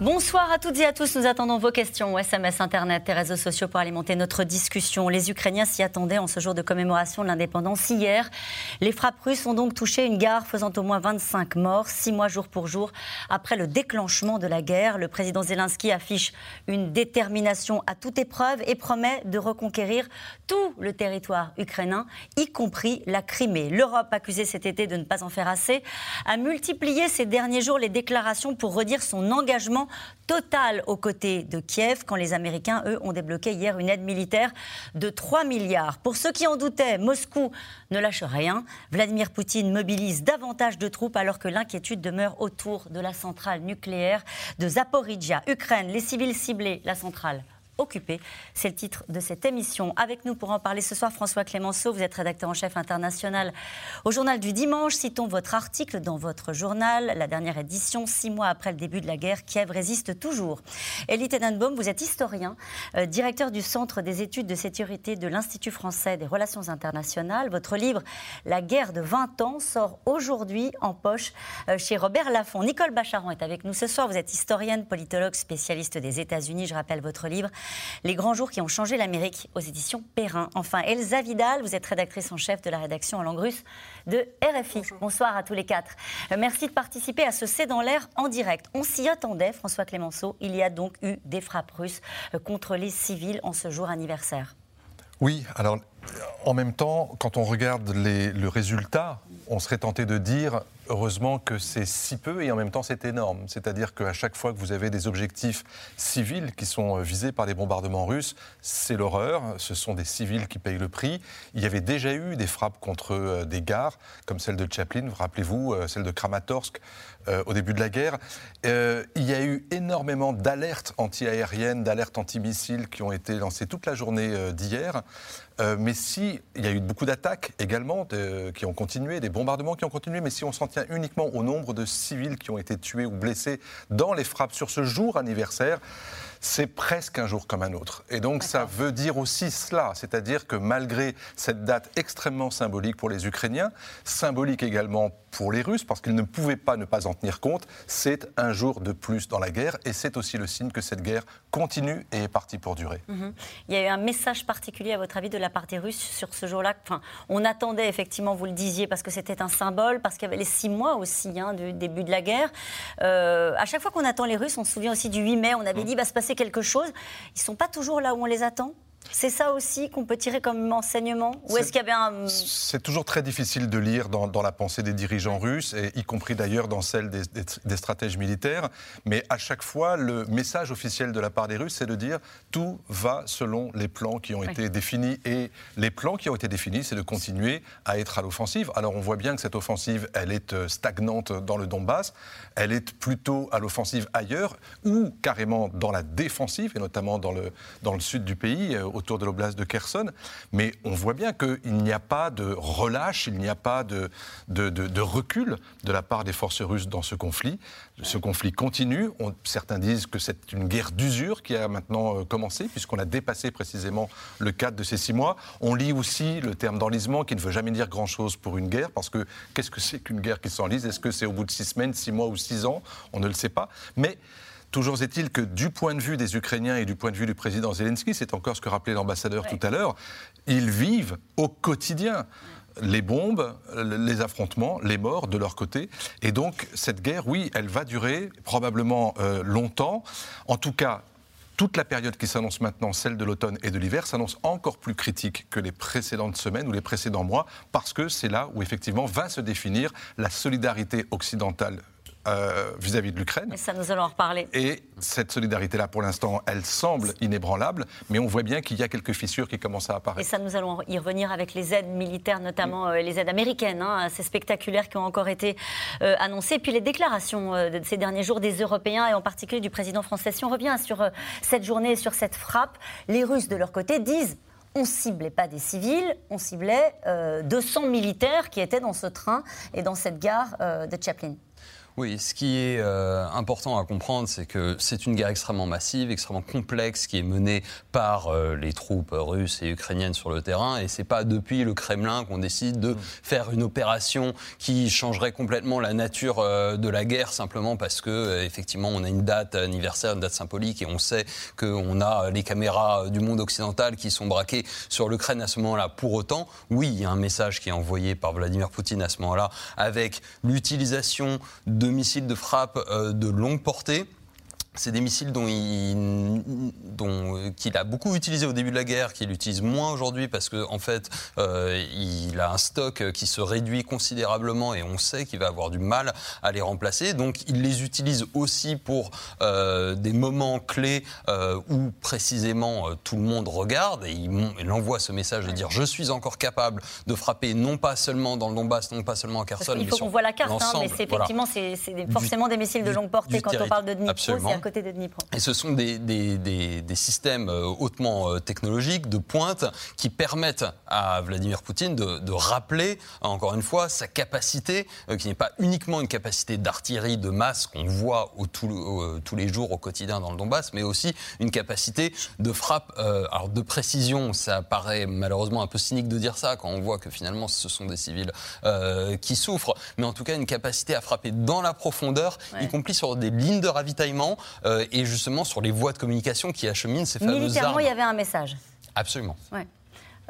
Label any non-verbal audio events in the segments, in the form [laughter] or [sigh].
Bonsoir à toutes et à tous. Nous attendons vos questions, SMS, Internet et réseaux sociaux pour alimenter notre discussion. Les Ukrainiens s'y attendaient en ce jour de commémoration de l'indépendance hier. Les frappes russes ont donc touché une gare faisant au moins 25 morts, six mois jour pour jour après le déclenchement de la guerre. Le président Zelensky affiche une détermination à toute épreuve et promet de reconquérir tout le territoire ukrainien, y compris la Crimée. L'Europe, accusée cet été de ne pas en faire assez, a multiplié ces derniers jours les déclarations pour redire son engagement total aux côtés de Kiev quand les Américains, eux, ont débloqué hier une aide militaire de 3 milliards. Pour ceux qui en doutaient, Moscou ne lâche rien. Vladimir Poutine mobilise davantage de troupes alors que l'inquiétude demeure autour de la centrale nucléaire de Zaporizhia. Ukraine, les civils ciblés, la centrale C'est le titre de cette émission. Avec nous pour en parler ce soir, François Clémenceau, vous êtes rédacteur en chef international au journal du dimanche. Citons votre article dans votre journal, la dernière édition, six mois après le début de la guerre, Kiev résiste toujours. Elie Tenenbaum, vous êtes historien, euh, directeur du Centre des études de sécurité de l'Institut français des relations internationales. Votre livre, La guerre de 20 ans, sort aujourd'hui en poche euh, chez Robert Laffont. Nicole Bacharon est avec nous ce soir. Vous êtes historienne, politologue, spécialiste des États-Unis. Je rappelle votre livre les grands jours qui ont changé l'Amérique aux éditions Perrin. Enfin, Elsa Vidal, vous êtes rédactrice en chef de la rédaction en langue russe de RFI. Bonsoir à tous les quatre. Euh, merci de participer à ce C'est dans l'air en direct. On s'y attendait, François Clémenceau. Il y a donc eu des frappes russes euh, contre les civils en ce jour anniversaire. Oui, alors en même temps, quand on regarde le résultat, on serait tenté de dire heureusement que c'est si peu et en même temps c'est énorme. C'est-à-dire qu'à chaque fois que vous avez des objectifs civils qui sont visés par des bombardements russes, c'est l'horreur. Ce sont des civils qui payent le prix. Il y avait déjà eu des frappes contre euh, des gares, comme celle de Chaplin, rappelez-vous, euh, celle de Kramatorsk euh, au début de la guerre. il y a eu énormément d'alertes anti-aériennes, d'alertes anti-missiles qui ont été lancées toute la journée d'hier. mais si, il y a eu beaucoup d'attaques également qui ont continué, des bombardements qui ont continué, mais si on s'en uniquement au nombre de civils qui ont été tués ou blessés dans les frappes. Sur ce jour anniversaire, c'est presque un jour comme un autre. Et donc ça veut dire aussi cela, c'est-à-dire que malgré cette date extrêmement symbolique pour les Ukrainiens, symbolique également pour les Russes, parce qu'ils ne pouvaient pas ne pas en tenir compte, c'est un jour de plus dans la guerre, et c'est aussi le signe que cette guerre continue et est partie pour durer. Mhm. Il y a eu un message particulier, à votre avis, de la part des Russes sur ce jour-là? Enfin, On attendait, effectivement, vous le disiez, parce que c'était un symbole, parce qu'il y avait les six mois aussi hein, du début de la guerre. Euh, à chaque fois qu'on attend les Russes, on se souvient aussi du 8 mai, on avait mmh. dit, va se passer quelque chose. Ils ne sont pas toujours là où on les attend c'est ça aussi qu'on peut tirer comme enseignement Ou est-ce qu'il y avait un... C'est toujours très difficile de lire dans, la pensée des dirigeants russes, et y compris d'ailleurs dans celle des, des, stratèges militaires. Mais à chaque fois, le message officiel de la part des Russes, c'est de dire tout va selon les plans qui ont été définis. Et les plans qui ont été définis, c'est de continuer à être à l'offensive. Alors on voit bien que cette offensive, elle est euh, stagnante dans le Donbass, elle est plutôt à l'offensive ailleurs, ou carrément dans la défensive, et notamment dans le, dans le sud du pays euh, autour de l'oblast de Kherson. Mais on voit bien qu'il n'y a pas de relâche, il n'y a pas de, de, recul de la part des forces russes dans ce conflit. Ce conflit continue. certains disent que c'est une guerre d'usure qui a maintenant euh, commencé, puisqu'on a dépassé précisément le cadre de ces six mois. On lit aussi le terme d'enlisement, qui ne veut jamais dire grand-chose pour une guerre, parce que qu'est-ce que c'est qu'une guerre qui s'enlise? Est-ce que c'est au bout de six semaines, six mois ou six ans? On ne le sait pas. Mais Toujours est-il que du point de vue des Ukrainiens et du point de vue du président Zelensky, c'est encore ce que rappelait l'ambassadeur tout à l'heure, ils vivent au quotidien les bombes, les affrontements, les morts de leur côté. Et donc cette guerre, oui, elle va durer probablement euh, longtemps. En tout cas, toute la période qui s'annonce maintenant, celle de l'automne et de l'hiver, s'annonce encore plus critique que les précédentes semaines ou les précédents mois, parce que c'est là où effectivement va se définir la solidarité occidentale euh, vis-à-vis de l'Ukraine. Et ça, nous allons en reparler. Et cette solidarité-là, pour l'instant, elle semble inébranlable, mais on voit bien qu'il y a quelques fissures qui commencent à apparaître. Et ça, nous allons y revenir avec les aides militaires, notamment euh, les aides américaines, hein, assez spectaculaires qui ont encore été euh, annoncées. Et puis les déclarations de ces derniers jours des Européens, et en particulier du président français. Si on revient sur cette journée et sur cette frappe, les Russes, de leur côté, disent on ciblait pas des civils, on ciblait 200 militaires qui étaient dans ce train et dans cette gare de Chaplin. Oui, ce qui est euh, important à comprendre, c'est que c'est une guerre extrêmement massive, extrêmement complexe, qui est menée par euh, les troupes russes et ukrainiennes sur le terrain. Et c'est pas depuis le Kremlin qu'on décide de faire une opération qui changerait complètement la nature euh, de la guerre, simplement parce que effectivement on a une date anniversaire, une date symbolique, et on sait qu'on a les caméras du monde occidental qui sont braquées sur l'Ukraine à ce moment-là. Pour autant, oui, il y a un message qui est envoyé par Vladimir Poutine à ce moment-là, avec l'utilisation de missiles de frappe euh, de longue portée c'est des missiles dont il, dont, euh, qu'il a beaucoup utilisé au début de la guerre, qu'il utilise moins aujourd'hui parce qu'en en fait, euh, il a un stock qui se réduit considérablement et on sait qu'il va avoir du mal à les remplacer. Donc, il les utilise aussi pour euh, des moments clés où précisément tout le monde regarde et il, envoie ce message de dire je suis encore capable de frapper non pas seulement dans le Donbass, non pas seulement à Kherson, il faut qu'on voit la carte, hein, mais c'est effectivement c'est, forcément des missiles de longue portée quand on parle de Dnipro, et ce sont des, des, systèmes euh, hautement euh, technologiques, de pointe, qui permettent à Vladimir Poutine de, rappeler, encore une fois, sa capacité, euh, qui n'est pas uniquement une capacité d'artillerie de masse qu'on voit au, tous les jours au quotidien dans le Donbass, mais aussi une capacité de frappe, alors de précision. Ça paraît malheureusement un peu cynique de dire ça quand on voit que finalement ce sont des civils qui souffrent, mais en tout cas une capacité à frapper dans la profondeur, y compris sur des lignes de ravitaillement, et justement sur les voies de communication qui acheminent ces fameuses Militairement, il y avait un message. Absolument.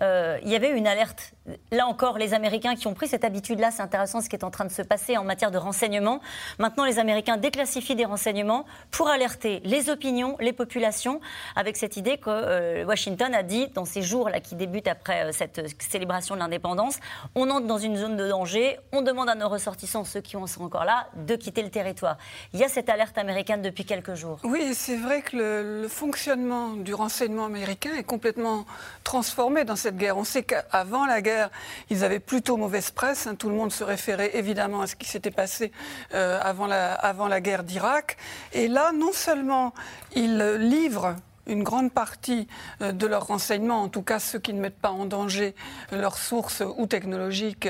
Euh, il y avait une alerte là encore, les Américains qui ont pris cette habitude-là, c'est intéressant ce qui est en train de se passer en matière de renseignement. Maintenant, les Américains déclassifient des renseignements pour alerter les opinions, les populations, avec cette idée que euh, Washington a dit, dans ces jours-là qui débutent après euh, cette célébration de l'indépendance, on entre dans une zone de danger, on demande à nos ressortissants, ceux qui sont encore là, de quitter le territoire. Il y a cette alerte américaine depuis quelques jours. Oui, c'est vrai que le, le fonctionnement du renseignement américain est complètement transformé dans cette On sait qu'avant la guerre, ils avaient plutôt mauvaise presse. Hein. Tout le monde se référait évidemment à ce qui s'était passé euh, avant la guerre d'Irak. Et là, non seulement ils livrent une grande partie euh, de leurs renseignements, en tout cas ceux qui ne mettent pas en danger leurs sources ou technologiques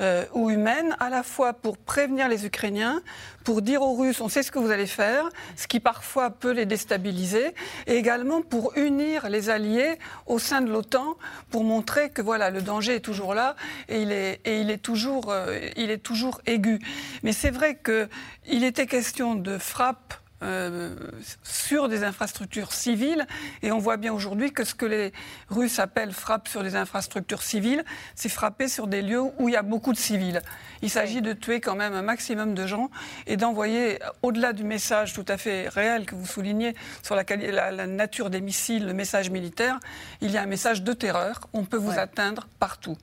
euh, ou humaines, à la fois pour prévenir les Ukrainiens, pour dire aux Russes on sait ce que vous allez faire, ce qui parfois peut les déstabiliser, et également pour unir les alliés au sein de l'OTAN, pour montrer que voilà le danger est toujours là et il est, et il est toujours, euh, il est toujours aigu. Mais c'est vrai qu'il était question de frappe euh, sur des infrastructures civiles. Et on voit bien aujourd'hui que ce que les Russes appellent frappe sur des infrastructures civiles, c'est frapper sur des lieux où il y a beaucoup de civils. Il s'agit de tuer quand même un maximum de gens et d'envoyer, au-delà du message tout à fait réel que vous soulignez sur la, la, nature des missiles, le message militaire, il y a un message de terreur. On peut vous atteindre partout.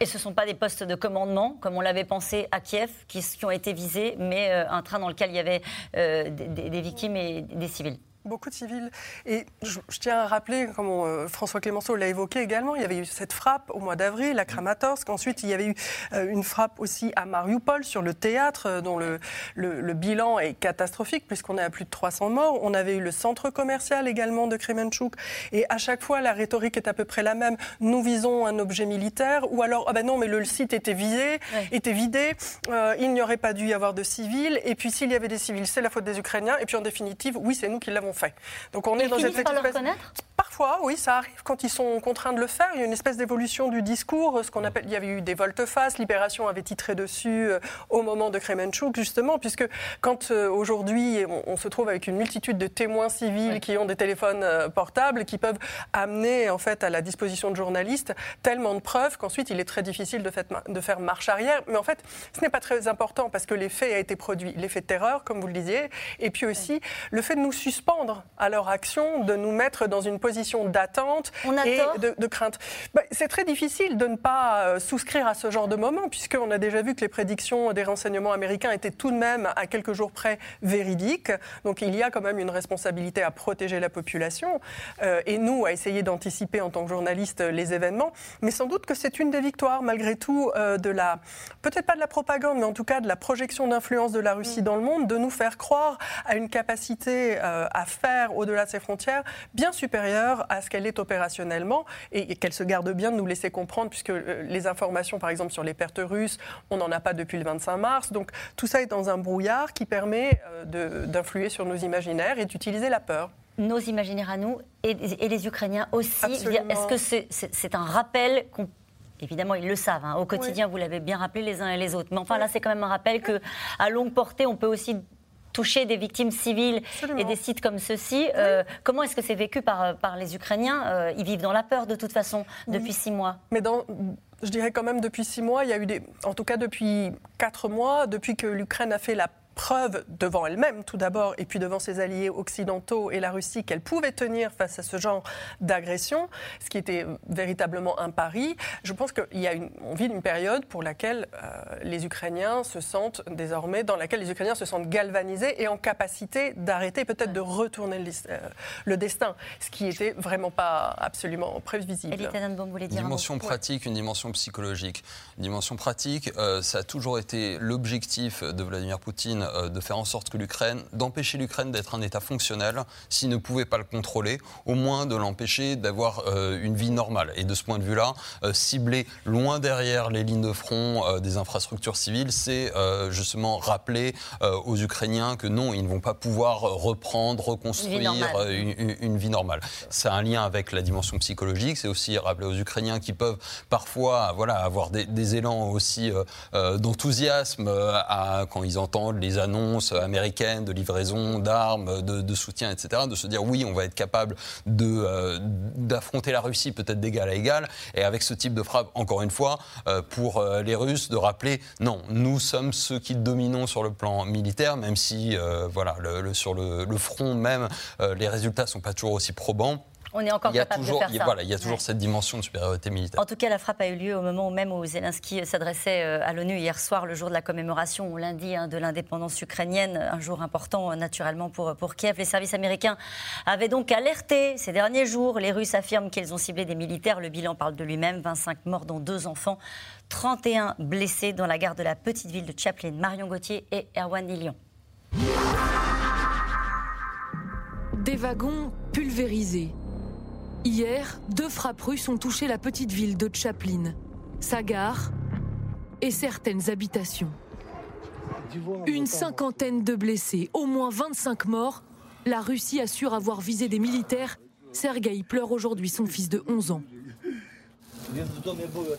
Et ce ne sont pas des postes de commandement, comme on l'avait pensé à Kiev, qui, ont été visés, mais euh, un train dans lequel il y avait euh, des victimes et des civils beaucoup de civils. Et je, tiens à rappeler, comme euh, François Clémenceau l'a évoqué également, il y avait eu cette frappe au mois d'avril à Kramatorsk. Ensuite, il y avait eu euh, une frappe aussi à Mariupol sur le théâtre, euh, dont le, le, bilan est catastrophique, puisqu'on est à plus de 300 morts. On avait eu le centre commercial également de Kremenchuk. Et à chaque fois, la rhétorique est à peu près la même. Nous visons un objet militaire, ou alors, ah ben non, mais le, site était visé, était vidé, il n'y aurait pas dû y avoir de civils. Et puis, s'il y avait des civils, c'est la faute des Ukrainiens. Et puis, en définitive, oui, c'est nous qui l'avons fait. Donc on est dans cette espèce. Parfois, oui, ça arrive quand ils sont contraints de le faire. Il y a une espèce d'évolution du discours, ce qu'on appelle. Il y avait eu des volte-face. Libération avait titré dessus euh, au moment de Kremenchuk, justement, puisque quand euh, aujourd'hui on, se trouve avec une multitude de témoins civils qui ont des téléphones euh, portables, qui peuvent amener en fait à la disposition de journalistes tellement de preuves qu'ensuite il est très difficile de, fait, de faire marche arrière. Mais en fait, ce n'est pas très important parce que l'effet a été produit, l'effet de terreur, comme vous le disiez, et puis aussi le fait de nous suspendre à leur action, de nous mettre dans une position d'attente et de, crainte. Bah, c'est très difficile de ne pas euh, souscrire à ce genre de moment, puisqu'on a déjà vu que les prédictions des renseignements américains étaient tout de même à quelques jours près véridiques. Donc il y a quand même une responsabilité à protéger la population euh, et nous à essayer d'anticiper en tant que journalistes les événements. Mais sans doute que c'est une des victoires, malgré tout, euh, de la, peut-être pas de la propagande, mais en tout cas de la projection d'influence de la Russie mm. dans le monde, de nous faire croire à une capacité à faire au-delà de ses frontières bien supérieure à ce qu'elle est opérationnellement et qu'elle se garde bien de nous laisser comprendre, puisque euh, les informations, par exemple, sur les pertes russes, on n'en a pas depuis le 25 mars. Donc tout ça est dans un brouillard qui permet euh, d'influer sur nos imaginaires et d'utiliser la peur nos imaginaires à nous et, les Ukrainiens aussi. Est-ce que c'est un rappel qu'on Évidemment, ils le savent. Hein. Au quotidien, vous l'avez bien rappelé les uns et les autres. Mais enfin, là, c'est quand même un rappel que, à longue portée, on peut aussi toucher des victimes civiles et des sites comme ceux-ci. Euh, comment est-ce que c'est vécu par, par les Ukrainiens euh, Ils vivent dans la peur de toute façon depuis six mois? Mais dans, je dirais quand même depuis six mois, il y a eu des, en tout cas depuis quatre mois, depuis que l'Ukraine a fait la preuve devant elle-même tout d'abord et puis devant ses alliés occidentaux et la Russie qu'elle pouvait tenir face à ce genre d'agression, ce qui était véritablement un pari. Je pense qu'il y a une, on vit une période pour laquelle euh, les Ukrainiens se sentent désormais, dans laquelle les Ukrainiens se sentent galvanisés et en capacité d'arrêter, peut-être de retourner le, euh, le, destin, ce qui n'était vraiment pas absolument prévisible. Une dimension pratique, une dimension psychologique. Une dimension pratique, euh, ça a toujours été l'objectif de Vladimir Poutine euh, de faire en sorte que l'Ukraine, d'empêcher l'Ukraine d'être un État fonctionnel s'il ne pouvait pas le contrôler, au moins de l'empêcher d'avoir euh, une vie normale. Et de ce point de vue-là, euh, cibler loin derrière les lignes de front des infrastructures civiles, c'est justement rappeler aux Ukrainiens que non, ils ne vont pas pouvoir reprendre, reconstruire une vie normale. C'est un lien avec la dimension psychologique, c'est aussi rappeler aux Ukrainiens qui peuvent parfois voilà, avoir des, des élans aussi d'enthousiasme quand ils entendent les annonces américaines de livraison d'armes, de, soutien, etc., de se dire oui, on va être capable euh, d'affronter la Russie peut-être d'égal à égal. Et avec ce type de frappe, encore une fois, euh, pour euh, les Russes, de rappeler non, nous sommes ceux qui dominons sur le plan militaire, même si voilà, sur le, le, front même, les résultats ne sont pas toujours aussi probants. On est encore capable toujours, de faire il, ça. Voilà, il y a toujours cette dimension de supériorité militaire. En tout cas, la frappe a eu lieu au moment même où Zelensky s'adressait euh, à l'ONU hier soir, le jour de la commémoration, lundi, hein, de l'indépendance ukrainienne, un jour important euh, naturellement pour, pour Kiev. Les services américains avaient donc alerté ces derniers jours. Les Russes affirment qu'ils ont ciblé des militaires. Le bilan parle de lui-même 25 morts, dont deux enfants, 31 blessés dans la gare de la petite ville de Chaplin. Marion Gauthier et Erwan Lilion. Des wagons pulvérisés Hier, deux frappes russes ont touché la petite ville de Chaplin, sa gare et certaines habitations. Une cinquantaine de blessés, au moins 25 morts. La Russie assure avoir visé des militaires. Sergueï pleure aujourd'hui son fils de 11 ans.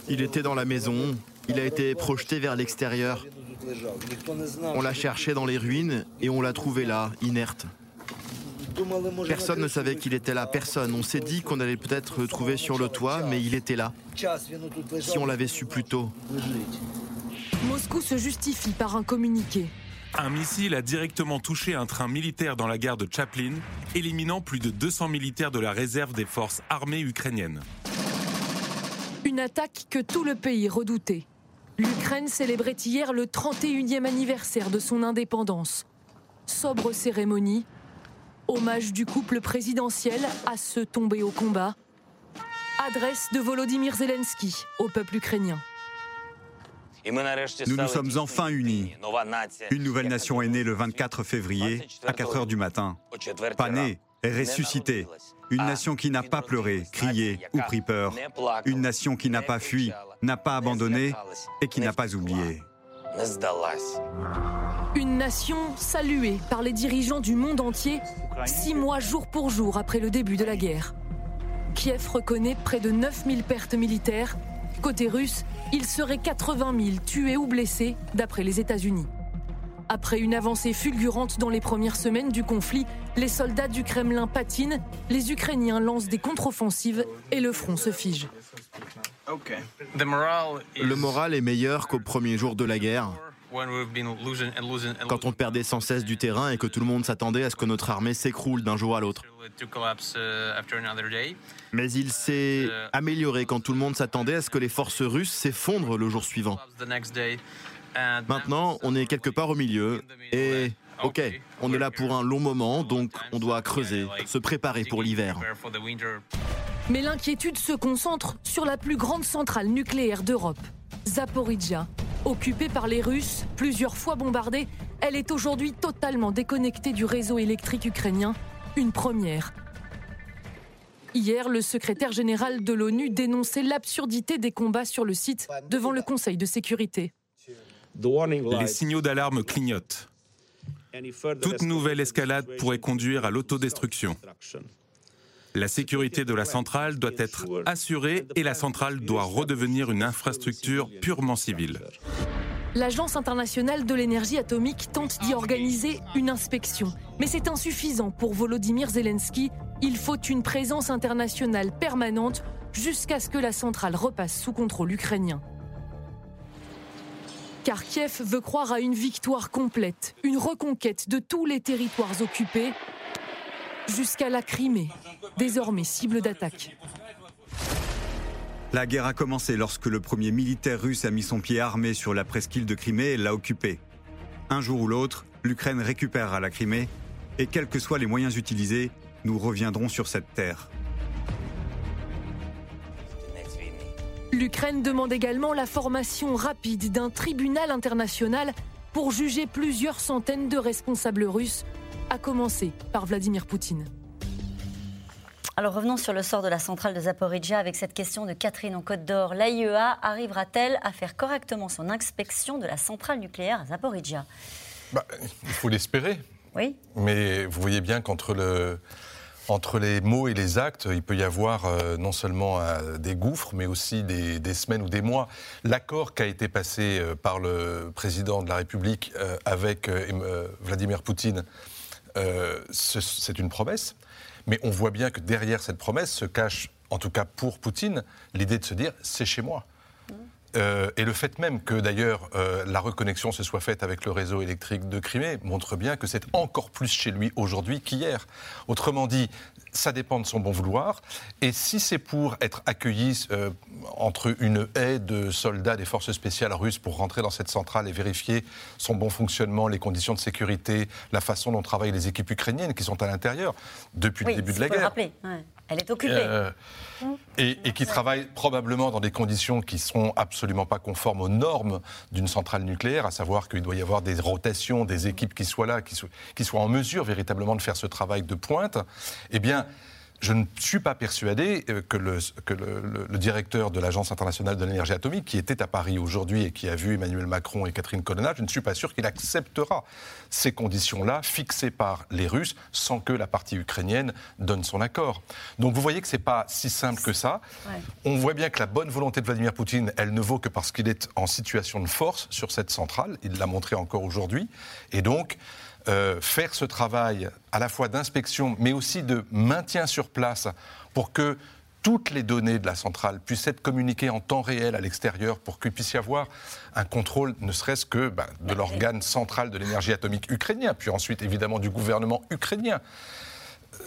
Il était dans la maison, il a été projeté vers l'extérieur. On l'a cherché dans les ruines et on l'a trouvé là, inerte. Personne ne savait qu'il était là, personne. On s'est dit qu'on allait peut-être le trouver sur le toit, mais il était là. Si on l'avait su plus tôt. Moscou se justifie par un communiqué. Un missile a directement touché un train militaire dans la gare de Chaplin, éliminant plus de 200 militaires de la réserve des forces armées ukrainiennes. Une attaque que tout le pays redoutait. L'Ukraine célébrait hier le 31e anniversaire de son indépendance. Sobre cérémonie, Hommage du couple présidentiel à ceux tombés au combat. Adresse de Volodymyr Zelensky au peuple ukrainien. Nous nous sommes enfin unis. Une nouvelle nation est née le 24 février à 4 heures du matin. Pas née, ressuscitée. Une nation qui n'a pas pleuré, crié ou pris peur. Une nation qui n'a pas fui, n'a pas abandonné et qui n'a pas oublié. Une nation saluée par les dirigeants du monde entier, six mois jour pour jour après le début de la guerre. Kiev reconnaît près de 9000 pertes militaires. Côté russe, il serait 80 000 tués ou blessés, d'après les États-Unis. Après une avancée fulgurante dans les premières semaines du conflit, les soldats du Kremlin patinent, les Ukrainiens lancent des contre-offensives et le front se fige. Le moral est meilleur qu'au premier jour de la guerre. Quand on perdait sans cesse du terrain et que tout le monde s'attendait à ce que notre armée s'écroule d'un jour à l'autre. Mais il s'est amélioré quand tout le monde s'attendait à ce que les forces russes s'effondrent le jour suivant. Maintenant, on est quelque part au milieu et ok, on est là pour un long moment, donc on doit creuser, se préparer pour l'hiver. Mais l'inquiétude se concentre sur la plus grande centrale nucléaire d'Europe, Zaporizhia. Occupée par les Russes, plusieurs fois bombardée, elle est aujourd'hui totalement déconnectée du réseau électrique ukrainien, Une première. Hier, le secrétaire général de l'ONU dénonçait l'absurdité des combats sur le site devant le Conseil de sécurité. Les signaux d'alarme clignotent. Toute nouvelle escalade pourrait conduire à l'autodestruction. La sécurité de la centrale doit être assurée et la centrale doit redevenir une infrastructure purement civile. L'Agence internationale de l'énergie atomique tente d'y organiser une inspection. Mais c'est insuffisant pour Volodymyr Zelensky. Il faut une présence internationale permanente jusqu'à ce que la centrale repasse sous contrôle ukrainien. Car Kiev veut croire à une victoire complète, une reconquête de tous les territoires occupés, jusqu'à la Crimée, désormais cible d'attaque. La guerre a commencé lorsque le premier militaire russe a mis son pied armé sur la presqu'île de Crimée et l'a occupée. Un jour ou l'autre, l'Ukraine récupérera la Crimée et quels que soient les moyens utilisés, nous reviendrons sur cette terre. L'Ukraine demande également la formation rapide d'un tribunal international pour juger plusieurs centaines de responsables russes, à commencer par Vladimir Poutine. Alors revenons sur le sort de la centrale de Zaporizhia avec cette question de Catherine en Côte d'Or. L'AIEA arrivera-t-elle à faire correctement son inspection de la centrale nucléaire à Zaporizhia? Bah, Il faut l'espérer. Oui. Mais vous voyez bien qu'entre le, entre les mots et les actes, il peut y avoir euh, non seulement euh, des gouffres, mais aussi des, semaines ou des mois. L'accord qui a été passé euh, par le président de la République avec Vladimir Poutine, c'est une promesse. Mais on voit bien que derrière cette promesse se cache, en tout cas pour Poutine, l'idée de se dire c'est chez moi. Euh, et le fait même que d'ailleurs euh, la reconnexion se soit faite avec le réseau électrique de Crimée montre bien que c'est encore plus chez lui aujourd'hui qu'hier. Autrement dit, ça dépend de son bon vouloir. Et si c'est pour être accueilli euh, entre une haie de soldats des forces spéciales russes pour rentrer dans cette centrale et vérifier son bon fonctionnement, les conditions de sécurité, la façon dont travaillent les équipes ukrainiennes qui sont à l'intérieur depuis le début de la guerre. Elle est occupée. Euh, et, qui travaille probablement dans des conditions qui ne sont absolument pas conformes aux normes d'une centrale nucléaire, à savoir qu'il doit y avoir des rotations, des équipes qui soient là, qui, qui soient en mesure véritablement de faire ce travail de pointe. Eh bien, je ne suis pas persuadé euh, que le, que le, directeur de l'Agence internationale de l'énergie atomique, qui était à Paris aujourd'hui et qui a vu Emmanuel Macron et Catherine Colonna, je ne suis pas sûr qu'il acceptera ces conditions-là fixées par les Russes sans que la partie ukrainienne donne son accord. Donc vous voyez que ce n'est pas si simple que ça. On voit bien que la bonne volonté de Vladimir Poutine, elle ne vaut que parce qu'il est en situation de force sur cette centrale. Il l'a montré encore aujourd'hui. Et donc, euh, faire ce travail à la fois d'inspection, mais aussi de maintien sur place pour que toutes les données de la centrale puissent être communiquées en temps réel à l'extérieur pour qu'il puisse y avoir un contrôle, ne serait-ce que bah, de l'organe central de l'énergie atomique ukrainien, puis ensuite évidemment du gouvernement ukrainien.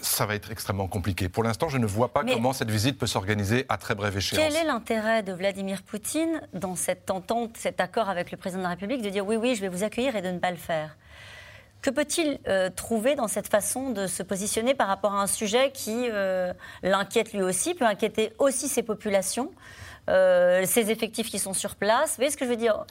Ça va être extrêmement compliqué. Pour l'instant, je ne vois pas comment cette visite peut s'organiser à très brève échéance. Quel est l'intérêt de Vladimir Poutine dans cette entente, cet accord avec le président de la République de dire oui, oui, je vais vous accueillir et de ne pas le faire? Que peut-il euh, trouver dans cette façon de se positionner par rapport à un sujet qui euh, l'inquiète lui aussi, peut inquiéter aussi ses populations, euh, ses effectifs qui sont sur place? Vous voyez ce que je veux dire?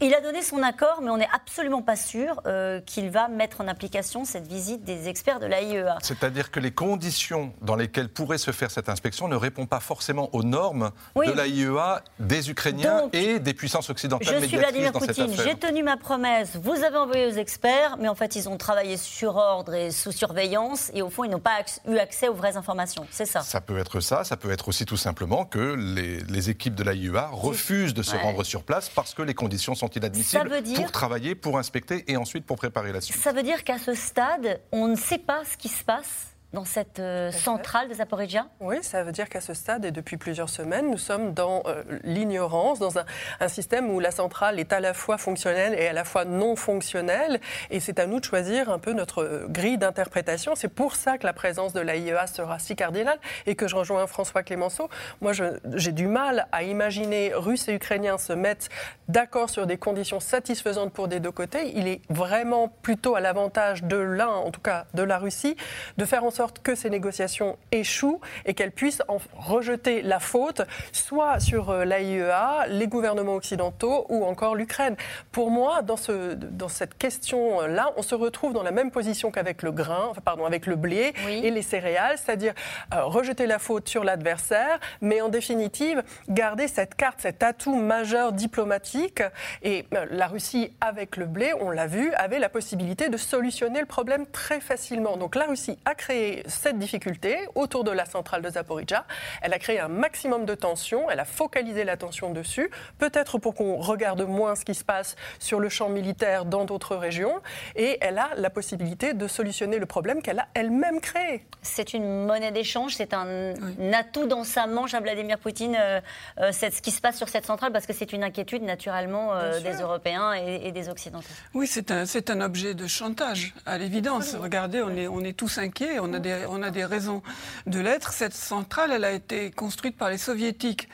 Il a donné son accord, mais on n'est absolument pas sûr euh, qu'il va mettre en application cette visite des experts de l'AIEA. C'est-à-dire que les conditions dans lesquelles pourrait se faire cette inspection ne répondent pas forcément aux normes de l'AIEA, des Ukrainiens et des puissances occidentales. Je suis Vladimir Poutine, j'ai tenu ma promesse, vous avez envoyé aux experts, mais en fait ils ont travaillé sur ordre et sous surveillance, et au fond ils n'ont pas eu accès aux vraies informations. C'est ça. Ça peut être ça, ça peut être aussi tout simplement que les, équipes de l'AIEA refusent de se rendre sur place parce que les conditions sont inadmissible pour travailler, pour inspecter et ensuite pour préparer la suite. Ça veut dire qu'à ce stade, on ne sait pas ce qui se passe dans cette euh, centrale de Zaporizhia Oui, ça veut dire qu'à ce stade et depuis plusieurs semaines, nous sommes dans euh, l'ignorance, dans un, système où la centrale est à la fois fonctionnelle et à la fois non fonctionnelle. Et c'est à nous de choisir un peu notre euh, grille d'interprétation. C'est pour ça que la présence de l'AIEA sera si cardinale et que je rejoins François Clémenceau. Moi, j'ai du mal à imaginer Russes et Ukrainiens se mettre d'accord sur des conditions satisfaisantes pour des deux côtés. Il est vraiment plutôt à l'avantage de l'un, en tout cas de la Russie, de faire en sorte sorte que ces négociations échouent et qu'elle puisse en rejeter la faute, soit sur euh, l'AIEA, les gouvernements occidentaux ou encore l'Ukraine. Pour moi, dans, ce, dans cette question-là, on se retrouve dans la même position qu'avec le grain, enfin, pardon, avec le blé et les céréales, c'est-à-dire euh, rejeter la faute sur l'adversaire, mais en définitive, garder cette carte, cet atout majeur diplomatique. Et euh, la Russie, avec le blé, on l'a vu, avait la possibilité de solutionner le problème très facilement. Donc la Russie a créé cette difficulté autour de la centrale de Zaporizhia. Elle a créé un maximum de tension, elle a focalisé l'attention dessus, peut-être pour qu'on regarde moins ce qui se passe sur le champ militaire dans d'autres régions, et elle a la possibilité de solutionner le problème qu'elle a elle-même créé. C'est une monnaie d'échange, c'est un, atout dans sa manche à Vladimir Poutine, euh, euh, ce qui se passe sur cette centrale, parce que c'est une inquiétude naturellement euh, des Européens et, des Occidentaux. Oui, c'est un, un objet de chantage, à l'évidence. Regardez, on est, on est tous inquiets, on a on a des raisons de l'être. Cette centrale, elle a été construite par les soviétiques.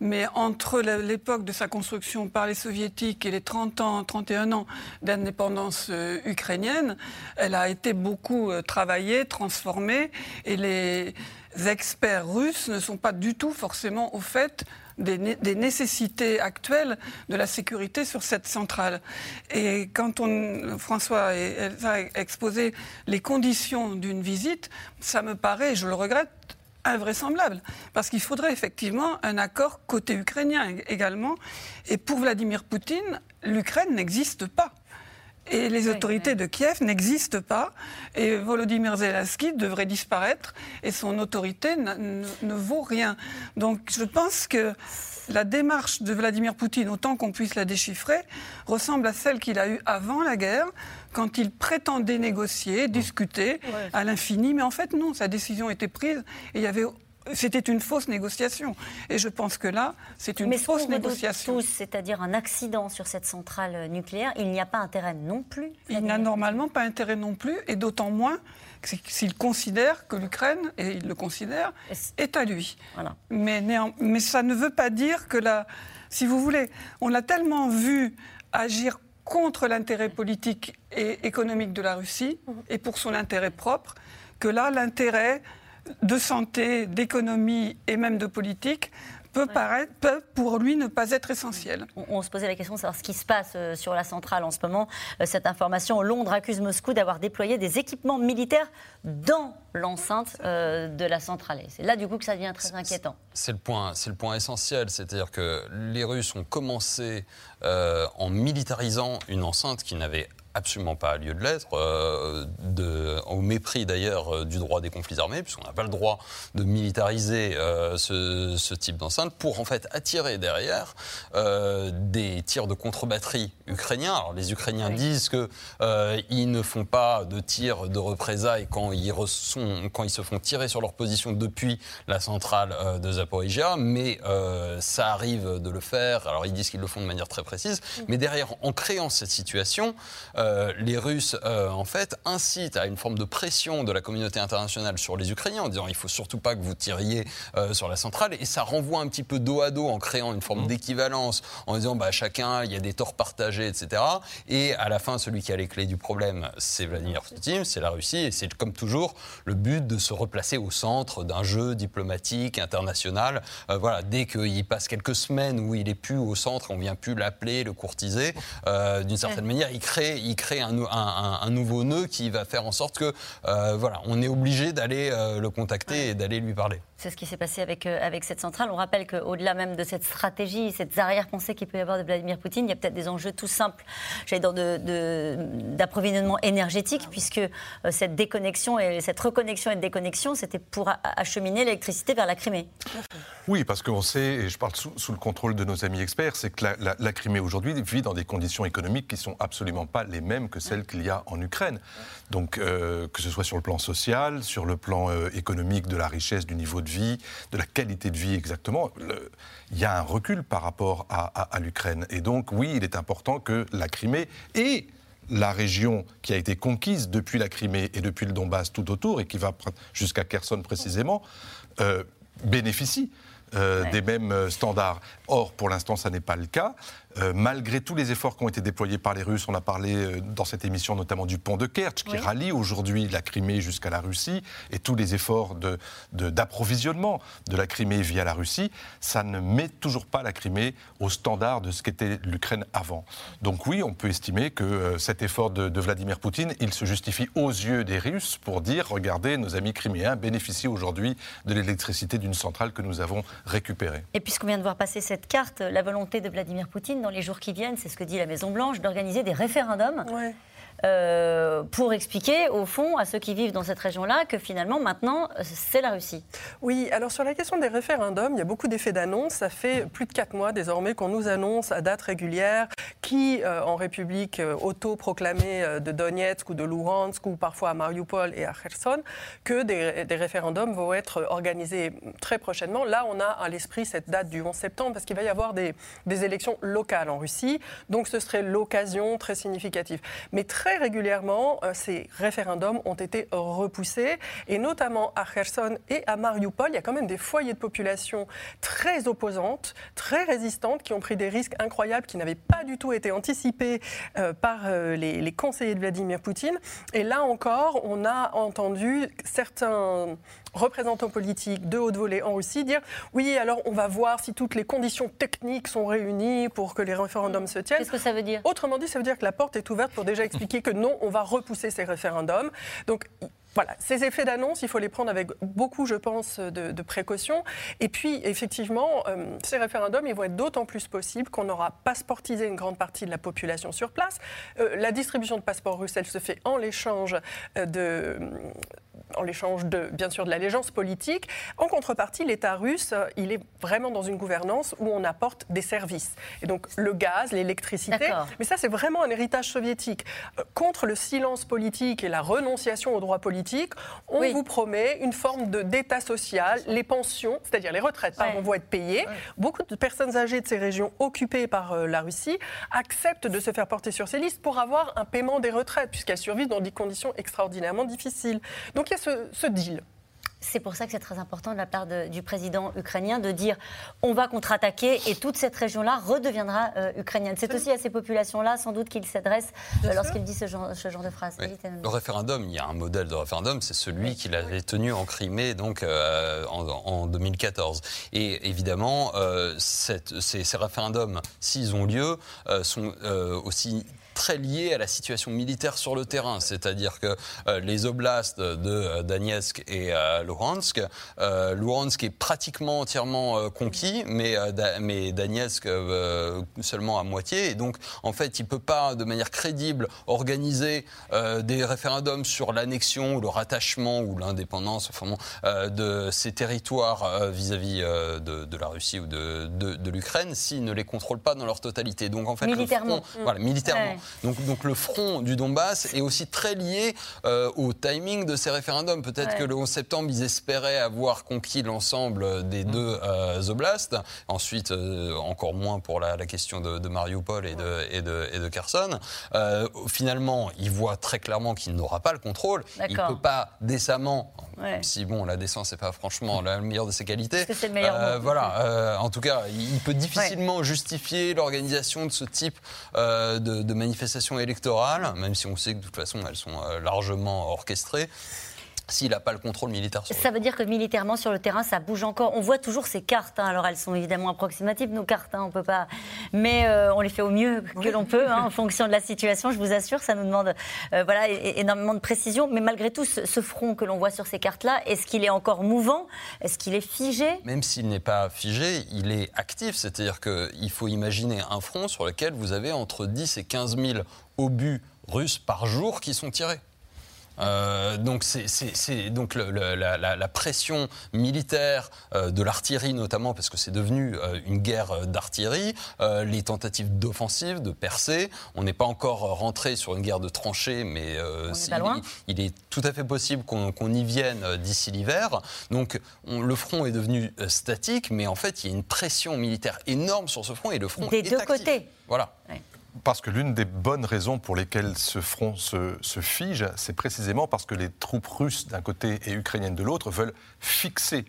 Mais entre l'époque de sa construction par les soviétiques et les 30 ans, 31 ans d'indépendance euh, ukrainienne, elle a été beaucoup euh, travaillée, transformée, et les experts russes ne sont pas du tout forcément au fait des, nécessités actuelles de la sécurité sur cette centrale. Et quand on, François a exposé les conditions d'une visite, ça me paraît, je le regrette, invraisemblable, parce qu'il faudrait effectivement un accord côté ukrainien également. Et pour Vladimir Poutine, l'Ukraine n'existe pas. Et les autorités de Kiev n'existent pas. Et Volodymyr Zelensky devrait disparaître. Et son autorité ne vaut rien. Donc je pense que la démarche de Vladimir Poutine, autant qu'on puisse la déchiffrer, ressemble à celle qu'il a eue avant la guerre, quand il prétendait négocier, discuter à l'infini. Mais en fait, non, sa décision était prise et il y avait c'était une fausse négociation. Et je pense que là, c'est une fausse négociation. c'est-à-dire un accident sur cette centrale nucléaire, il n'y a pas intérêt non plus. Il n'a normalement pas intérêt non plus, et d'autant moins s'il considère que l'Ukraine, et il le considère, est à lui. Mais, mais ça ne veut pas dire que là, si vous voulez, on l'a tellement vu agir contre l'intérêt politique et économique de la Russie mhm. et pour son intérêt propre, que là, l'intérêt de santé, d'économie et même de politique peut, paraître, peut pour lui ne pas être essentiel. On, se posait la question de savoir ce qui se passe euh, sur la centrale en ce moment. Euh, cette information, Londres accuse Moscou d'avoir déployé des équipements militaires dans l'enceinte euh, de la centrale. C'est là du coup que ça devient très inquiétant. C'est le point, c'est le point essentiel, c'est-à-dire que les Russes ont commencé en militarisant une enceinte qui n'avait absolument pas lieu de l'être, euh, au mépris d'ailleurs euh, du droit des conflits armés, puisqu'on n'a pas le droit de militariser euh, ce, type d'enceinte, pour en fait attirer derrière des tirs de contre-batterie ukrainiens. Alors les Ukrainiens disent qu'ils ne font pas de tirs de représailles quand ils, quand ils se font tirer sur leur position depuis la centrale de Zaporizhia, mais ça arrive de le faire. Alors ils disent qu'ils le font de manière très précise, mais derrière, en créant cette situation, euh, les Russes, euh, en fait, incitent à une forme de pression de la communauté internationale sur les Ukrainiens en disant il faut surtout pas que vous tiriez euh, sur la centrale. Et ça renvoie un petit peu dos à dos en créant une forme mmh. d'équivalence, en disant bah, chacun, il y a des torts partagés, etc. Et à la fin, celui qui a les clés du problème, c'est Vladimir Poutine, c'est la Russie. Et c'est comme toujours le but de se replacer au centre d'un jeu diplomatique international. voilà, dès qu'il passe quelques semaines où il est plus au centre, on vient plus l'appeler, le courtiser, d'une certaine manière, il crée, il crée un, nouveau nœud qui va faire en sorte que, euh, voilà, on est obligé d'aller euh, le contacter et d'aller lui parler. C'est ce qui s'est passé avec, euh, avec cette centrale. On rappelle qu'au-delà même de cette stratégie, cette arrière-pensée qu'il peut y avoir de Vladimir Poutine, il y a peut-être des enjeux tout simples, j'allais dire, d'approvisionnement de, énergétique, puisque cette déconnexion et cette reconnexion et déconnexion, c'était pour acheminer l'électricité vers la Crimée. Oui, parce qu'on sait, et je parle sous, le contrôle de nos amis experts, c'est que la, Crimée aujourd'hui vit dans des conditions économiques qui sont absolument pas les mêmes que celles qu'il y a en Ukraine. Donc, euh, que ce soit sur le plan social, sur le plan euh, économique, de la richesse, du niveau de vie, de la qualité de vie exactement, il y a un recul par rapport à, l'Ukraine. Et donc, oui, il est important que la Crimée et la région qui a été conquise depuis la Crimée et depuis le Donbass tout autour, et qui va jusqu'à Kherson précisément, euh, bénéficie. des mêmes standards. Or, pour l'instant, ça n'est pas le cas. Euh, malgré tous les efforts qui ont été déployés par les Russes, on a parlé euh, dans cette émission notamment du pont de Kerch, qui rallie aujourd'hui la Crimée jusqu'à la Russie, et tous les efforts d'approvisionnement de, de la Crimée via la Russie, ça ne met toujours pas la Crimée au standard de ce qu'était l'Ukraine avant. Donc oui, on peut estimer que euh, cet effort de, de Vladimir Poutine, il se justifie aux yeux des Russes pour dire, regardez, nos amis criméens bénéficient aujourd'hui de l'électricité d'une centrale que nous avons récupérée. Et puisqu'on vient de voir passer cette carte, la volonté de Vladimir Poutine dans les jours qui viennent, c'est ce que dit la Maison-Blanche, d'organiser des référendums. Euh, pour expliquer, au fond, à ceux qui vivent dans cette région-là, que finalement, maintenant, c'est la Russie. Oui, alors sur la question des référendums, il y a beaucoup d'effets d'annonce. Ça fait plus de quatre mois désormais qu'on nous annonce à date régulière qui, euh, en République euh, auto-proclamée de Donetsk ou de Luhansk, ou parfois à Mariupol et à Kherson, que des, référendums vont être organisés très prochainement. Là, on a à l'esprit cette date du 11 septembre, parce qu'il va y avoir des, des élections locales en Russie. Donc ce serait l'occasion très significative. Mais très très régulièrement, euh, ces référendums ont été repoussés, et notamment à Kherson et à Mariupol, il y a quand même des foyers de population très opposantes, très résistantes, qui ont pris des risques incroyables, qui n'avaient pas du tout été anticipés euh, par euh, les, les conseillers de Vladimir Poutine. Et là encore, on a entendu certains représentants politiques de haute volée en Russie dire oui, alors on va voir si toutes les conditions techniques sont réunies pour que les référendums se tiennent. Qu'est-ce que ça veut dire? Autrement dit, ça veut dire que la porte est ouverte pour déjà expliquer que non, on va repousser ces référendums. Donc voilà, ces effets d'annonce, il faut les prendre avec beaucoup, je pense, de, de précaution. Et puis, effectivement, euh, ces référendums, ils vont être d'autant plus possibles qu'on aura passeportisé une grande partie de la population sur place. Euh, la distribution de passeports russes, elle se fait en l'échange euh, de en l'échange de, bien sûr, de l'allégeance politique. En contrepartie, l'État russe, il est vraiment dans une gouvernance où on apporte des services. Et donc le gaz, l'électricité. Mais ça, c'est vraiment un héritage soviétique. contre le silence politique et la renonciation aux droits politiques, on vous promet une forme d'État social, les pensions, c'est-à-dire les retraites, vont être payées. Beaucoup de personnes âgées de ces régions occupées par euh, la Russie acceptent de se faire porter sur ces listes pour avoir un paiement des retraites, puisqu'elles survivent dans des conditions extraordinairement difficiles. Donc il y a ce, ce deal. C'est pour ça que c'est très important de la part du président ukrainien de dire on va contre-attaquer et toute cette région-là redeviendra euh, ukrainienne. C'est aussi à ces populations-là, sans doute, qu'il s'adresse euh, lorsqu'il dit ce genre, de phrase. Le référendum, il y a un modèle de référendum, c'est celui qu'il avait tenu en Crimée donc, euh, en, 2014. Et évidemment, ces, ces, référendums, s'ils ont lieu, sont aussi très lié à la situation militaire sur le terrain. C'est-à-dire que euh, les oblasts de euh, Donetsk et euh, Luhansk, Luhansk est pratiquement entièrement conquis, mais, mais Donetsk seulement à moitié. Et donc, en fait, il ne peut pas, de manière crédible, organiser des référendums sur l'annexion ou le rattachement ou l'indépendance enfin, de ces territoires vis-à-vis de, la Russie ou de, de, l'Ukraine s'il ne les contrôle pas dans leur totalité. Donc, en fait, militairement. voilà, militairement. Donc, donc le front du Donbass est aussi très lié euh, au timing de ces référendums. Peut-être que le 11 septembre, ils espéraient avoir conquis l'ensemble des deux euh, oblasts. Ensuite, euh, encore moins pour la, question de, Mariupol et de, et de, et de Kherson. finalement, ils voient très clairement qu'il n'aura pas le contrôle. Il ne peut pas décemment, si bon, la décence n'est pas franchement la meilleure de ses qualités. C'est le meilleur Voilà. en tout cas, il peut difficilement justifier l'organisation de ce type de, de électorales, même si on sait que de toute façon elles sont euh, largement orchestrées s'il n'a pas le contrôle militaire sur Ça veut dire que militairement, sur le terrain, ça bouge encore. On voit toujours ces cartes. Hein. Alors, elles sont évidemment approximatives, nos cartes. Hein, on peut pas... Mais euh, on les fait au mieux que l'on peut, hein, en fonction de la situation. Je vous assure, ça nous demande euh, voilà, énormément de précision. Mais malgré tout, ce, front que l'on voit sur ces cartes-là, est-ce qu'il est encore mouvant? Est-ce qu'il est figé? Même s'il n'est pas figé, il est actif. C'est-à-dire qu'il faut imaginer un front sur lequel vous avez entre 10 et 15 000 obus russes par jour qui sont tirés. Euh, donc c'est donc la, pression militaire euh, de l'artillerie notamment parce que c'est devenu euh, une guerre d'artillerie, les tentatives d'offensive, de percée. On n'est pas encore rentré sur une guerre de tranchées, mais il, est tout à fait possible qu'on y vienne d'ici l'hiver. Donc le front est devenu statique, mais en fait il y a une pression militaire énorme sur ce front et le front des est deux côtés. Voilà parce que l'une des bonnes raisons pour lesquelles ce front se, fige, c'est précisément parce que les troupes russes d'un côté et ukrainiennes de l'autre veulent fixer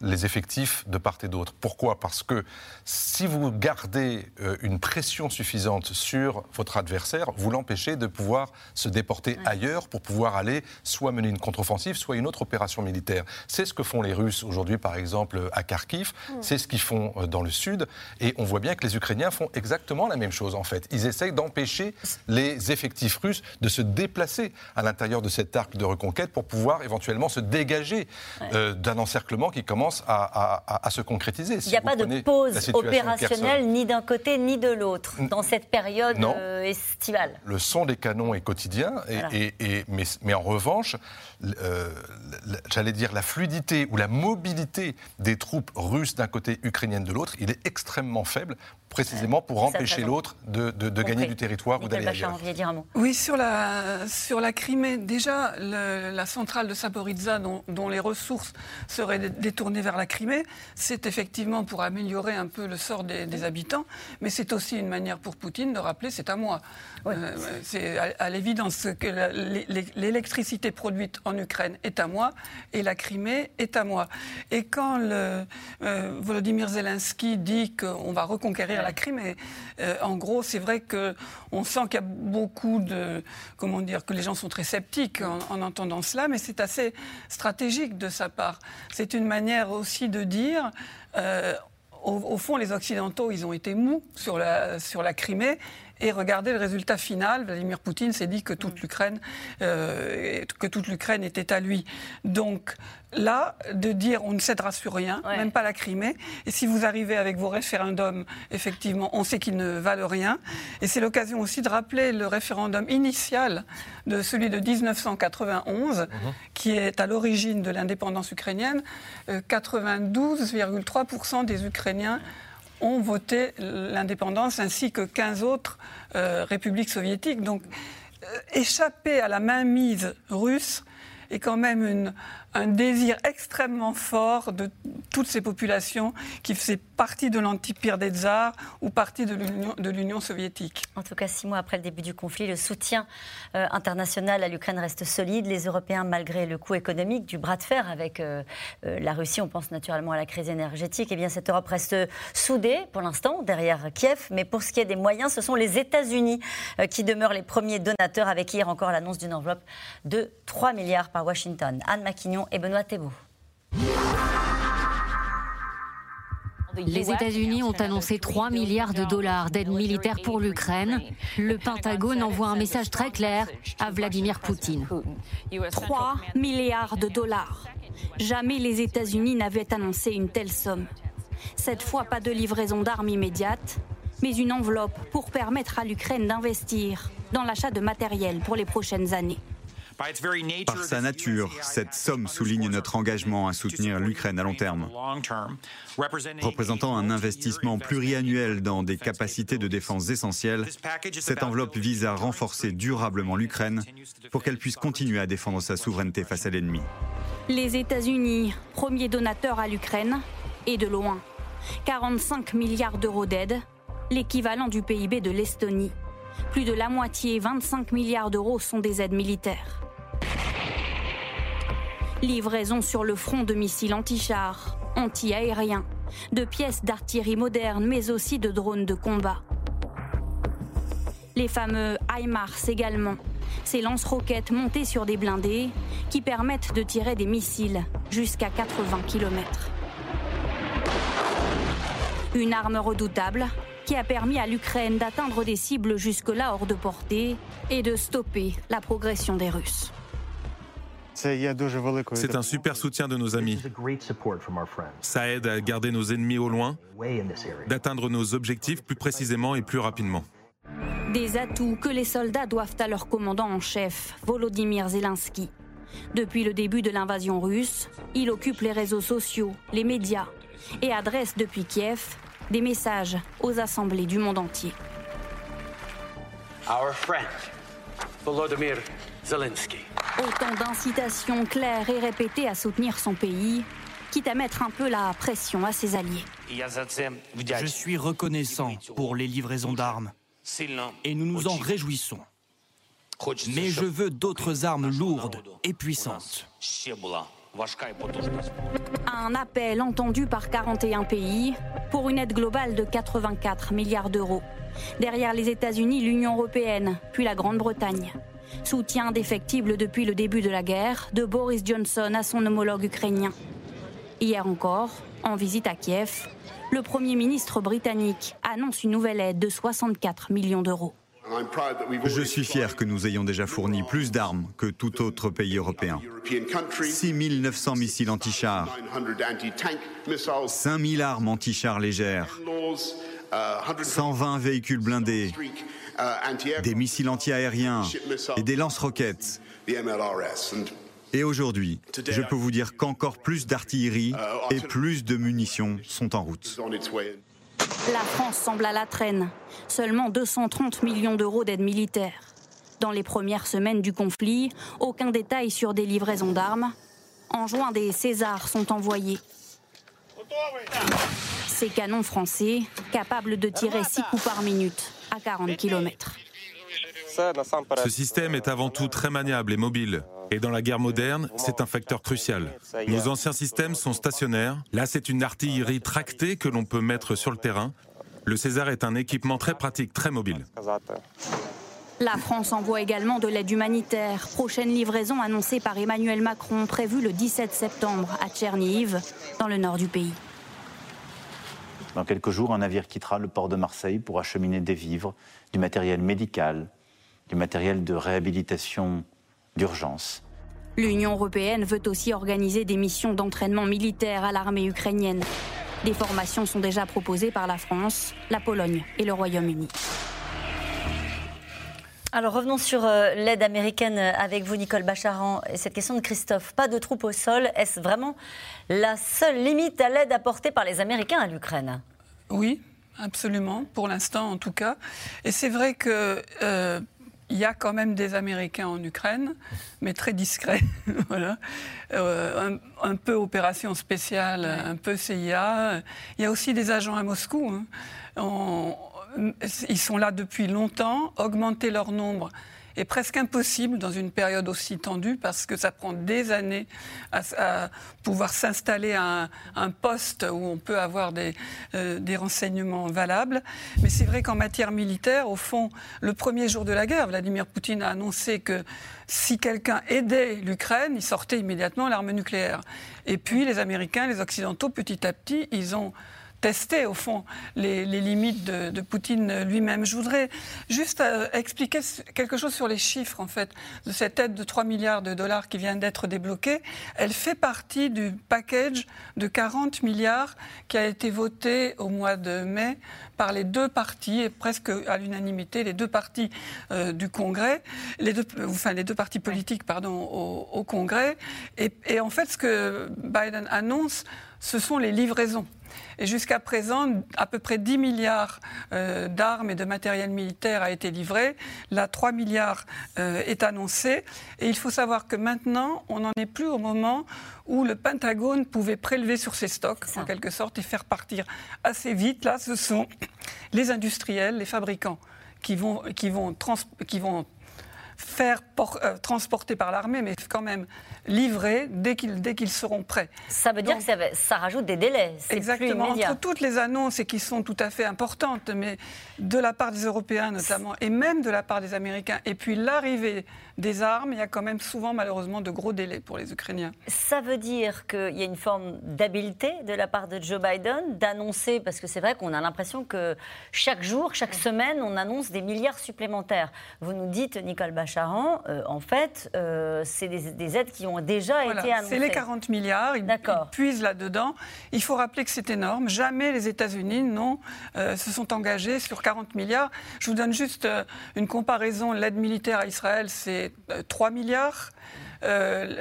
les effectifs de part et d'autre. Pourquoi? Parce que si vous gardez euh, une pression suffisante sur votre adversaire, vous l'empêchez de pouvoir se déporter ailleurs pour pouvoir aller soit mener une contre-offensive, soit une autre opération militaire. C'est ce que font les Russes aujourd'hui, par exemple, à Kharkiv. C'est ce qu'ils font euh, dans le sud. Et on voit bien que les Ukrainiens font exactement la même chose, en fait. Ils essayent d'empêcher les effectifs russes de se déplacer à l'intérieur de cet arc de reconquête pour pouvoir éventuellement se dégager euh, d'un encerclement qui commence à, se concrétiser. Il n'y a pas de pause opérationnelle ni d'un côté ni de l'autre dans cette période euh, estivale. Le son des canons est quotidien, et, mais, en revanche, euh, j'allais dire la fluidité ou la mobilité des troupes russes d'un côté, ukrainiennes de l'autre, il est extrêmement faible précisément pour empêcher l'autre de, gagner du territoire ou d'aller ailleurs. Oui, sur la, sur la Crimée, déjà, la centrale de Saporizza, dont, dont, les ressources seraient détournées vers la Crimée, c'est effectivement pour améliorer un peu le sort des, habitants, mais c'est aussi une manière pour Poutine de rappeler c'est à moi. Euh, c'est à, l'évidence que l'électricité produite en Ukraine est à moi et la Crimée est à moi. Et quand le, euh, Volodymyr Zelensky dit qu'on va reconquérir la Crimée, euh, en gros, c'est vrai qu'on sent qu'il y a beaucoup de. Comment dire Que les gens sont très sceptiques en, entendant cela, mais c'est assez stratégique de sa part. C'est une manière aussi de dire. au, fond, les Occidentaux, ils ont été mous sur la, sur la Crimée et regardez le résultat final. Vladimir Poutine s'est dit que toute mm. l'Ukraine, euh, que toute l'Ukraine était à lui. Donc là, de dire on ne cédera sur rien, même pas la Crimée. Et si vous arrivez avec vos référendums, effectivement, on sait qu'ils ne valent rien. Et c'est l'occasion aussi de rappeler le référendum initial de celui de 1991, mm-hmm. qui est à l'origine de l'indépendance ukrainienne. 92,3% euh, des Ukrainiens ont voté l'indépendance ainsi que 15 autres euh, républiques soviétiques. Donc, euh, échapper à la mainmise russe est quand même un désir extrêmement fort de toutes ces populations qui faisaient partie de l'Empire des Tsars ou partie de l'Union soviétique. En tout cas, six mois après le début du conflit, le soutien euh, international à l'Ukraine reste solide. Les Européens, malgré le coût économique du bras de fer avec euh, euh, la Russie, on pense naturellement à la crise énergétique, eh bien cette Europe reste soudée pour l'instant derrière Kiev. Mais pour ce qui est des moyens, ce sont les États-Unis qui demeurent les premiers donateurs, avec hier encore l'annonce d'une enveloppe de 3 milliards par Washington. Anne Maquignon et Benoît Thébault. Les États-Unis ont annoncé 3 milliards de dollars d'aide militaire pour l'Ukraine. Le Pentagone envoie un message très clair à Vladimir Poutine. 3 milliards de dollars. Jamais les États-Unis n'avaient annoncé une telle somme. Cette fois, pas de livraison d'armes immédiate, mais une enveloppe pour permettre à l'Ukraine d'investir dans l'achat de matériel pour les prochaines années. Par sa nature, cette somme souligne notre engagement à soutenir l'Ukraine à long terme. Représentant un investissement pluriannuel dans des capacités de défense essentielles, cette enveloppe vise à renforcer durablement l'Ukraine pour qu'elle puisse continuer à défendre sa souveraineté face à l'ennemi. Les États-Unis, premier donateur à l'Ukraine, et de loin. 45 milliards d'euros d'aide, l'équivalent du PIB de l'Estonie. Plus de la moitié, 25 milliards d'euros, sont des aides militaires. Livraison sur le front de missiles anti-chars, anti-aériens, de pièces d'artillerie moderne, mais aussi de drones de combat. Les fameux HIMARS également, ces lance-roquettes montées sur des blindés qui permettent de tirer des missiles jusqu'à 80 km. Une arme redoutable qui a permis à l'Ukraine d'atteindre des cibles jusque-là hors de portée et de stopper la progression des Russes. C'est un super soutien de nos amis. Ça aide à garder nos ennemis au loin, d'atteindre nos objectifs plus précisément et plus rapidement. Des atouts que les soldats doivent à leur commandant en chef, Volodymyr Zelensky. Depuis le début de l'invasion russe, il occupe les réseaux sociaux, les médias et adresse depuis Kiev des messages aux assemblées du monde entier. Volodymyr Zelensky. Autant d'incitations claires et répétées à soutenir son pays, quitte à mettre un peu la pression à ses alliés. Je suis reconnaissant pour les livraisons d'armes et nous nous en réjouissons. Mais je veux d'autres armes lourdes et puissantes. Un appel entendu par 41 pays pour une aide globale de 84 milliards d'euros. Derrière les États-Unis, l'Union européenne, puis la Grande-Bretagne. Soutien indéfectible depuis le début de la guerre de Boris Johnson à son homologue ukrainien. Hier encore, en visite à Kiev, le Premier ministre britannique annonce une nouvelle aide de 64 millions d'euros. Je suis fier que nous ayons déjà fourni plus d'armes que tout autre pays européen. 6 900 missiles anti-chars, 5 000 armes anti-chars légères, 120 véhicules blindés, des missiles anti-aériens et des lance-roquettes. Et aujourd'hui, je peux vous dire qu'encore plus d'artillerie et plus de munitions sont en route. La France semble à la traîne. Seulement 230 millions d'euros d'aide militaire. Dans les premières semaines du conflit, aucun détail sur des livraisons d'armes. En juin, des Césars sont envoyés. Ces canons français, capables de tirer 6 coups par minute à 40 km. Ce système est avant tout très maniable et mobile. Et dans la guerre moderne, c'est un facteur crucial. Nos anciens systèmes sont stationnaires. Là, c'est une artillerie tractée que l'on peut mettre sur le terrain. Le César est un équipement très pratique, très mobile. La France envoie également de l'aide humanitaire. Prochaine livraison annoncée par Emmanuel Macron, prévue le 17 septembre à Tcherniv, dans le nord du pays. Dans quelques jours, un navire quittera le port de Marseille pour acheminer des vivres, du matériel médical, du matériel de réhabilitation d'urgence. L'Union européenne veut aussi organiser des missions d'entraînement militaire à l'armée ukrainienne. Des formations sont déjà proposées par la France, la Pologne et le Royaume-Uni. Alors revenons sur euh, l'aide américaine avec vous, Nicole Bacharan, et cette question de Christophe. Pas de troupes au sol, est-ce vraiment la seule limite à l'aide apportée par les Américains à l'Ukraine? Oui, absolument, pour l'instant en tout cas. Et c'est vrai que euh, il y a quand même des Américains en Ukraine, mais très discrets. [laughs] voilà. Euh, un, peu opération spéciale, un peu CIA. Il y a aussi des agents à Moscou. Hein. Ils sont là depuis longtemps. Augmenter leur nombre est presque impossible dans une période aussi tendue parce que ça prend des années à, pouvoir s'installer à un, poste où on peut avoir des, euh, des renseignements valables. Mais c'est vrai qu'en matière militaire, au fond, le premier jour de la guerre, Vladimir Poutine a annoncé que si quelqu'un aidait l'Ukraine, il sortait immédiatement l'arme nucléaire. Et puis les Américains, les Occidentaux, petit à petit, ils ont tester, au fond, les, limites de, Poutine lui-même. Je voudrais juste euh, expliquer quelque chose sur les chiffres, en fait, de cette aide de 3 milliards de dollars qui vient d'être débloquée. Elle fait partie du package de 40 milliards qui a été voté au mois de mai par les deux partis, et presque à l'unanimité, les deux partis euh, du Congrès, les deux, enfin les deux partis politiques, pardon, au, Congrès. Et en fait, ce que Biden annonce, ce sont les livraisons. Et jusqu'à présent, à peu près 10 milliards euh, d'armes et de matériel militaire a été livré. Là, 3 milliards euh, est annoncé. Et il faut savoir que maintenant, on n'en est plus au moment où le Pentagone pouvait prélever sur ses stocks, en quelque sorte, et faire partir assez vite. Là, ce sont les industriels, les fabricants qui vont, qui vont, qui vont faire euh, transporter par l'armée, mais quand même livrer dès qu'ils dès qu'ils seront prêts. Ça veut dire que ça, rajoute des délais. Exactement. Entre toutes les annonces et qui sont tout à fait importantes, mais de la part des Européens notamment, et même de la part des Américains, et puis l'arrivée des armes, il y a quand même souvent malheureusement de gros délais pour les Ukrainiens. Ça veut dire qu'il y a une forme d'habileté de la part de Joe Biden d'annoncer, parce que c'est vrai qu'on a l'impression que chaque jour, chaque semaine, on annonce des milliards supplémentaires. Vous nous dites, Nicole Bacharan, euh, en fait, euh, c'est des, aides qui ont déjà été annoncées. C'est les 40 milliards, ils, ils puisent là-dedans. Il faut rappeler que c'est énorme. Jamais les États-Unis non, euh, se sont engagés sur 40 milliards. Je vous donne juste une comparaison. L'aide militaire à Israël, c'est 3 euh, milliards. Euh,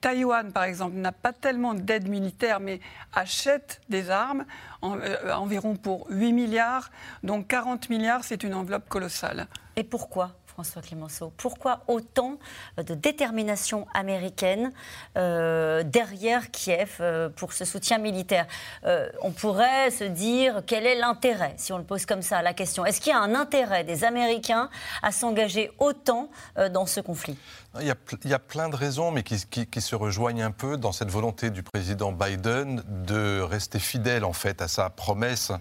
Taïwan, par exemple, n'a pas tellement d'aide militaire, mais achète des armes, euh, environ pour 8 milliards. Donc 40 milliards, c'est une enveloppe colossale. Et pourquoi? François Clémenceau. Pourquoi autant de détermination américaine euh, derrière Kiev euh, pour ce soutien militaire? Euh, On pourrait se dire quel est l'intérêt, si on le pose comme ça, la question? Est-ce qu'il y a un intérêt des Américains à s'engager autant dans ce conflit? Il y, a, plein de raisons, mais qui, qui, qui, se rejoignent un peu dans cette volonté du président Biden de rester fidèle en fait à sa promesse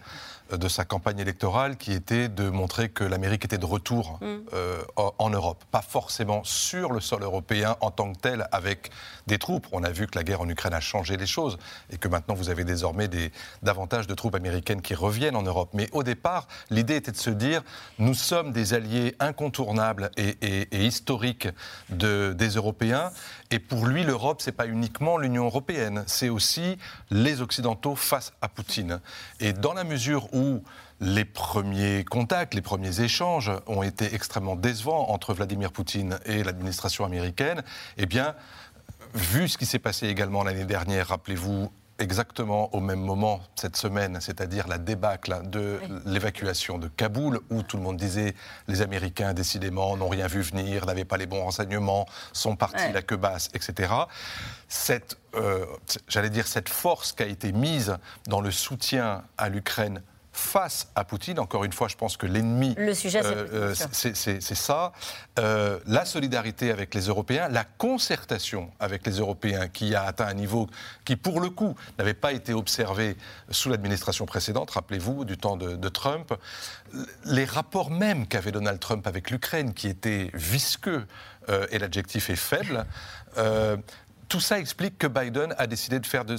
de sa campagne électorale qui était de montrer que l'Amérique était de retour mm. euh, en Europe. Pas forcément sur le sol européen en tant que tel avec des troupes. On a vu que la guerre en Ukraine a changé les choses et que maintenant vous avez désormais des, davantage de troupes américaines qui reviennent en Europe. Mais au départ, l'idée était de se dire nous sommes des alliés incontournables et, et, et historiques de, des Européens. Et pour lui, l'Europe, c'est pas uniquement l'Union européenne, c'est aussi les Occidentaux face à Poutine. Et dans la mesure où les premiers contacts, les premiers échanges ont été extrêmement décevants entre Vladimir Poutine et l'administration américaine, eh bien, vu ce qui s'est passé également l'année dernière, rappelez-vous, exactement au même moment cette semaine, c'est-à-dire la débâcle de l'évacuation de Kaboul, où tout le monde disait les Américains décidément n'ont rien vu venir, n'avaient pas les bons renseignements, sont partis la queue basse, etc. Cette, euh, j'allais dire, cette force qui a été mise dans le soutien à l'Ukraine face à Poutine. Encore une fois, je pense que l'ennemi, le sujet, c'est euh, ça. Euh, la solidarité avec les Européens, la concertation avec les Européens qui a atteint un niveau qui, pour le coup, n'avait pas été observé sous l'administration précédente, rappelez-vous, du temps de, Trump. Les rapports même qu'avait Donald Trump avec l'Ukraine, qui étaient visqueux, euh, et l'adjectif est faible, tout ça explique que Biden a décidé de faire de,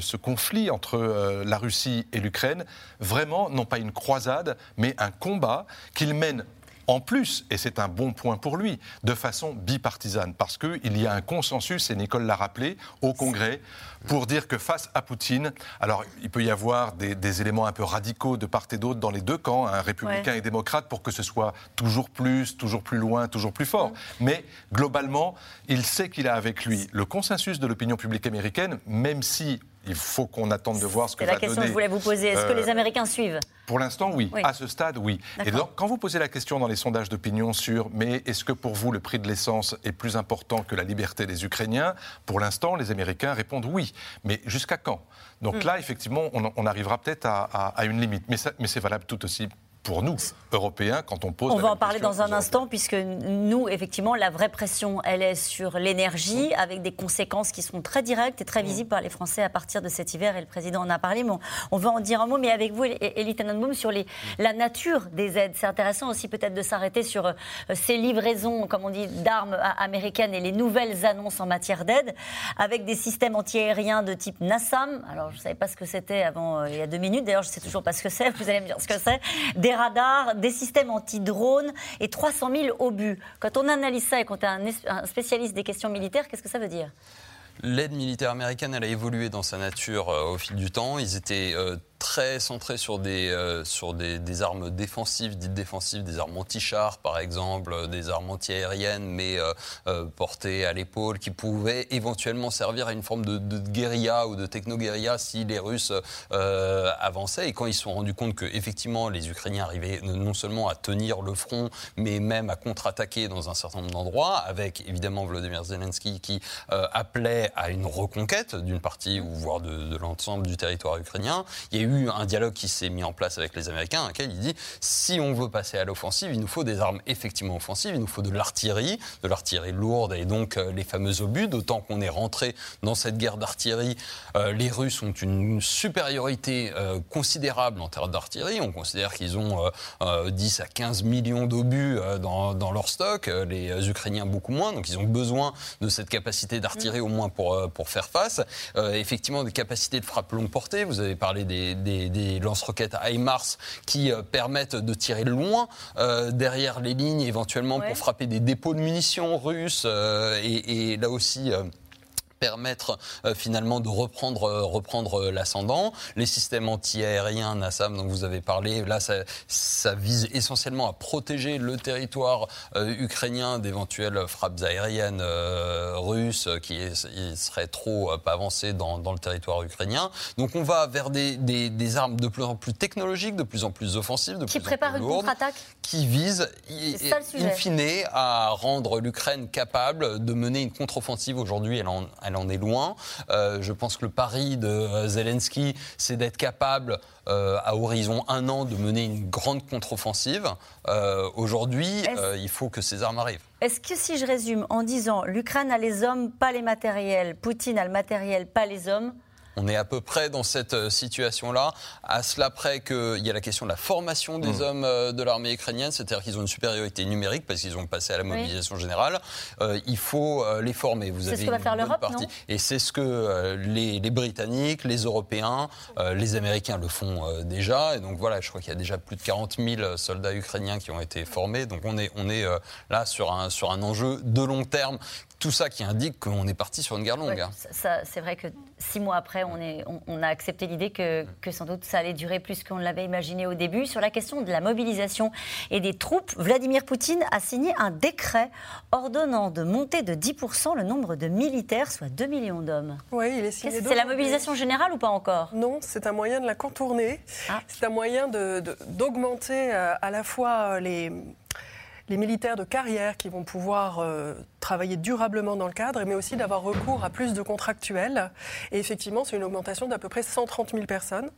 ce conflit entre euh, la Russie et l'Ukraine vraiment, non pas une croisade, mais un combat qu'il mène en plus, et c'est un bon point pour lui, de façon bipartisane, parce qu'il y a un consensus, et Nicole l'a rappelé, au Congrès, pour dire que face à Poutine, alors il peut y avoir des, éléments un peu radicaux de part et d'autre dans les deux camps, un républicain et démocrate, pour que ce soit toujours plus, toujours plus loin, toujours plus fort. Mm. Mais globalement, il sait qu'il a avec lui le consensus de l'opinion publique américaine, même si il faut qu'on attende de voir ce que va donner. C'est la question que je voulais vous poser. Est-ce que les euh, Américains suivent? Pour l'instant, oui. À ce stade, oui. Et donc, quand vous posez la question dans les sondages d'opinion sur mais est-ce que pour vous le prix de l'essence est plus important que la liberté des Ukrainiens? Pour l'instant, les Américains répondent oui. Mais jusqu'à quand? Donc hmm. là, effectivement, on, arrivera peut-être à, à, une limite. Mais, mais c'est valable tout aussi pour nous, Européens, quand on pose. On va en parler dans un instant, puisque nous, effectivement, la vraie pression, elle est sur l'énergie, avec des conséquences qui sont très directes et très visibles par les Français à partir de cet hiver, et le président en a parlé. Mais on va en dire un mot, mais avec vous, Elie Tenenbaum, sur les, la nature des aides. C'est intéressant aussi peut-être de s'arrêter sur euh, ces livraisons, comme on dit, d'armes américaines et les nouvelles annonces en matière d'aide, avec des systèmes antiaériens de type NASAM. Alors, je ne savais pas ce que c'était avant, euh, il y a deux minutes. D'ailleurs, je ne sais toujours pas ce que c'est. Vous allez me dire ce que c'est. Des radars, des systèmes anti-drones et 300 000 obus. Quand on analyse ça et quand est un spécialiste des questions militaires, qu'est-ce que ça veut dire? L'aide militaire américaine, elle a évolué dans sa nature euh, au fil du temps. Ils étaient euh, très centré sur des, euh, sur des, des, armes défensives, dites défensives, des armes anti-chars par exemple, euh, des armes anti-aériennes mais euh, portées à l'épaule qui pouvaient éventuellement servir à une forme de, de guérilla ou de techno-guérilla si les Russes avançaient. Et quand ils se sont rendus compte que effectivement les Ukrainiens arrivaient non seulement à tenir le front mais même à contre-attaquer dans un certain nombre d'endroits, avec évidemment Vladimir Zelensky qui appelait à une reconquête d'une partie ou voire de, de l'ensemble du territoire ukrainien, il y a eu un dialogue qui s'est mis en place avec les Américains, dans lequel il dit si on veut passer à l'offensive, il nous faut des armes effectivement offensives, il nous faut de l'artillerie, de l'artillerie lourde et donc euh, les fameux obus. D'autant qu'on est rentré dans cette guerre d'artillerie, euh, les Russes ont une supériorité euh, considérable en termes d'artillerie. On considère qu'ils ont 10 à 15 millions d'obus dans, dans, leur stock, les Ukrainiens beaucoup moins. Donc ils ont besoin de cette capacité d'artillerie au moins pour, pour faire face. effectivement, des capacités de frappe longue portée. Vous avez parlé des, des, lance-roquettes HIMARS qui euh, permettent de tirer loin euh, derrière les lignes, éventuellement pour frapper des dépôts de munitions russes. Euh, et, là aussi permettre finalement de reprendre, reprendre l'ascendant. Les systèmes anti-aériens, Nassam, dont vous avez parlé, là, ça, ça vise essentiellement à protéger le territoire ukrainien d'éventuelles frappes aériennes russes qui seraient trop avancées dans, dans, le territoire ukrainien. Donc on va vers des, des, des armes de plus en plus technologiques, de plus en plus offensives, de qui plus prépare en plus une lourdes, contre-attaque qui vise, in fine, à rendre l'Ukraine capable de mener une contre-offensive. Aujourd'hui, elle en, elle en est loin. Euh, je pense que le pari de Zelensky, c'est d'être capable euh, à horizon un an de mener une grande contre-offensive. Euh, Aujourd'hui, euh, il faut que ces armes arrivent. Est-ce que si je résume en disant l'Ukraine a les hommes, pas les matériels, Poutine a le matériel, pas les hommes, on est à peu près dans cette euh, situation-là. À cela près qu'il y a la question de la formation des mmh. hommes euh, de l'armée ukrainienne, c'est-à-dire qu'ils ont une supériorité numérique parce qu'ils ont passé à la mobilisation générale. Euh, il faut les former. Vous c'est ce que va faire l'Europe, Et c'est ce que les, Britanniques, les Européens, les Américains le font déjà. Et donc voilà, je crois qu'il y a déjà plus de 40 000 soldats ukrainiens qui ont été formés. Donc on est, on est là sur un, sur un enjeu de long terme tout ça qui indique qu'on est parti sur une guerre longue. Hein. c'est vrai que six mois après, on, est, on, a accepté l'idée que, que, sans doute ça allait durer plus qu'on l'avait imaginé au début. Sur la question de la mobilisation et des troupes, Vladimir Poutine a signé un décret ordonnant de monter de 10% le nombre de militaires, soit 2 millions d'hommes. Oui, il est signé. C'est la mobilisation générale ou pas encore? Non, c'est un moyen de la contourner. Ah. C'est un moyen d'augmenter de, euh, à la fois les les militaires de carrière qui vont pouvoir euh, travailler durablement dans le cadre, mais aussi d'avoir recours à plus de contractuels. Et effectivement, c'est une augmentation d'à peu près 130 000 personnes.